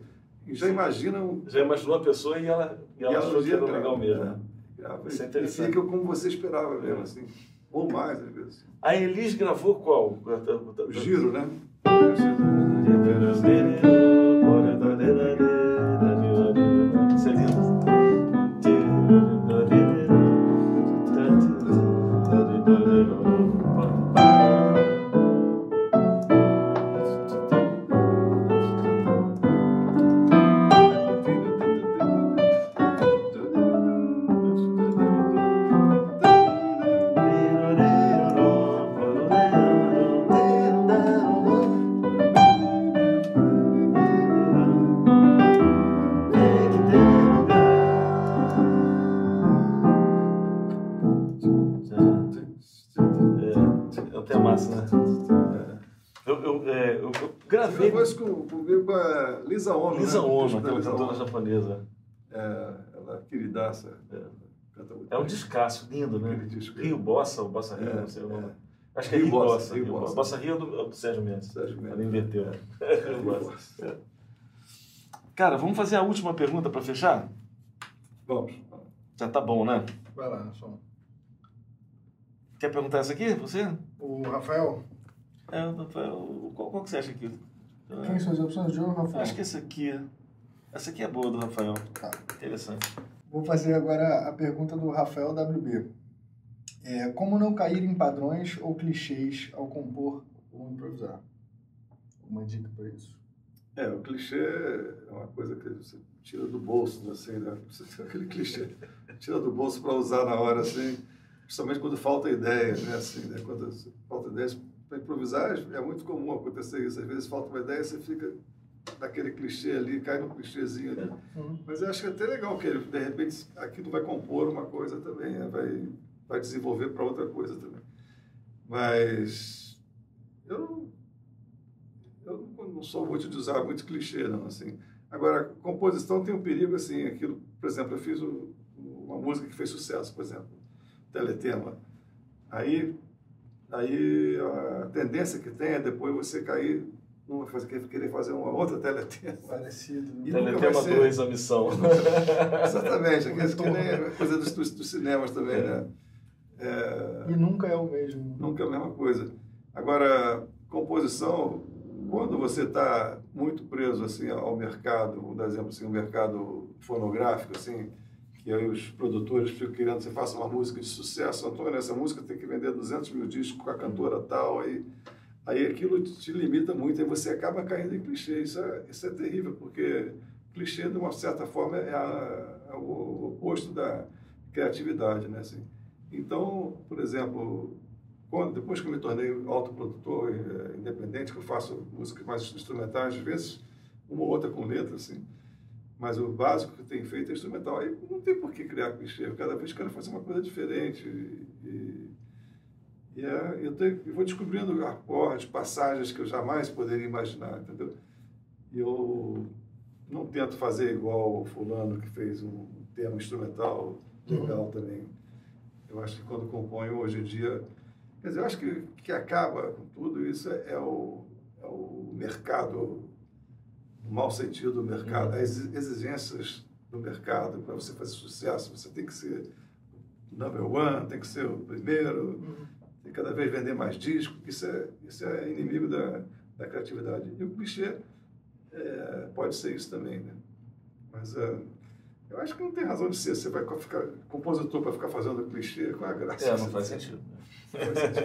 já imagina um, Já imaginou a pessoa e ela, e ela achou que era legal mesmo. né? Grava, Isso é e interessante. fica como você esperava mesmo, É. assim. Ou mais, às vezes. A Elis gravou qual? O giro, né? Gravou isso com, comigo com a Lisa Ono. Lisa né? Ono, Lisa aquela cantora Ono. japonesa. É, ela é queridaça. É. Canta muito É um descasso lindo, né? Disco. Rio Bossa, ou Bossa Rio, É, não sei o nome. é. Acho que é Rio Rio Bossa, Bossa. Rio Rio Bossa. Bossa. Rio é do, é do Sérgio Mendes. Sérgio Mendes. Ela inverteu. É, <laughs> Rio Bossa. Bossa. Cara, vamos fazer a última pergunta para fechar? Vamos. Já tá bom, né? Vai lá, só. Quer perguntar essa aqui, você? O Rafael, É, Rafael, qual, qual que você acha aqui? quem são as opções de ouro, Eu Rafael? acho que essa aqui. Essa aqui é boa do Rafael. Tá. Interessante. Vou fazer agora a pergunta do Rafael WB. É, como não cair em padrões ou clichês ao compor ou improvisar? Uma dica para isso. É, o clichê é uma coisa que você tira do bolso, assim, né? Você tem aquele clichê, tira do bolso para usar na hora, assim, principalmente quando falta ideia, né? Assim, né? Quando falta ideia, para improvisar é muito comum acontecer isso. Às vezes falta uma ideia, você fica naquele clichê ali, cai no clichêzinho ali. Mas eu acho que é até legal que ele, de repente, aquilo vai compor uma coisa também, né? vai vai desenvolver para outra coisa também. Mas eu, eu não sou muito de usar muito clichê, não, assim. Agora, composição tem um perigo, assim, aquilo, por exemplo, eu fiz o, uma música que fez sucesso, por exemplo, Teletema. Aí, aí a tendência que tem é depois você cair numa fazer, querer fazer uma outra teletema. Parecido. Né? Teletema 2, a missão. <laughs> Exatamente, aqueles que nem coisa dos, dos, dos cinemas também, é. né? É... E nunca é o mesmo. Nunca é a mesma coisa. Agora, composição, quando você está muito preso assim ao mercado, vou dar exemplo assim, o mercado fonográfico, assim, que aí os produtores ficam querendo que você faça uma música de sucesso. Antônio, essa música tem que vender 200 mil discos com a cantora tal, aí, aí aquilo te limita muito, aí você acaba caindo em clichê. Isso é, isso é terrível, porque clichê, de uma certa forma, é, a, é o oposto da criatividade, né? Assim. Então, por exemplo, quando, depois que eu me tornei autoprodutor é, independente, que eu faço músicas mais instrumentais, às vezes uma ou outra com letra, assim, mas o básico que tenho feito é instrumental. Aí não tem por que criar clichê, cada vez quero fazer uma coisa diferente. E, e é, eu, tenho, eu vou descobrindo acordes, passagens que eu jamais poderia imaginar, entendeu? E eu não tento fazer igual o fulano que fez um tema instrumental legal também. Eu acho que quando componho hoje em dia Quer dizer, eu acho que que acaba com tudo isso é, é o, é o mercado, no mau sentido do mercado, uhum. as exigências do mercado. Para você fazer sucesso, você tem que ser number one, tem que ser o primeiro, uhum. tem que cada vez vender mais disco. Isso é, isso é inimigo da, da criatividade. E o clichê é, pode ser isso também, né? Mas é, eu acho que não tem razão de ser. Você vai ficar compositor para ficar fazendo clichê, com a graça? É, não faz sentido.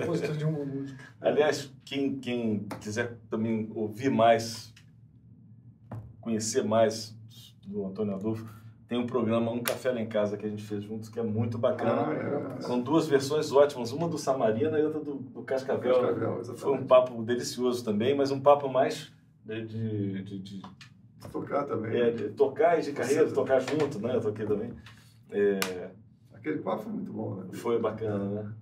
Compositor de uma música. Aliás, quem, quem quiser também ouvir mais, conhecer mais do Antônio Adolfo, tem um programa Um Café Lá em Casa que a gente fez juntos, que é muito bacana. Ah, é, com duas versões ótimas, uma do Samarina e outra do, do Cascavel. Cascavel Foi um papo delicioso também, mas um papo mais de, de, de, de tocar também. É, de tocar e de carreira, Você... tocar junto, né? Eu toquei também. É... Aquele papo foi muito bom, né? Foi bacana, né?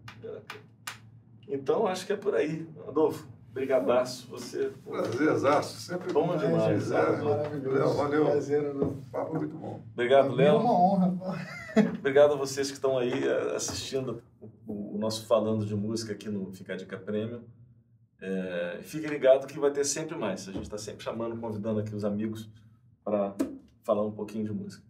Então, acho que é por aí. Adolfo, brigadaço. Você... Prazerzaço, sempre bom demais. É, maravilhoso. valeu. Prazer. Papo muito bom. Obrigado, Léo. É uma honra. Obrigado a vocês que estão aí eh, assistindo o nosso Falando de Música aqui no Fica a Dica Prêmio. É, fique ligado que vai ter sempre mais. A gente está sempre chamando, convidando aqui os amigos para falar um pouquinho de música.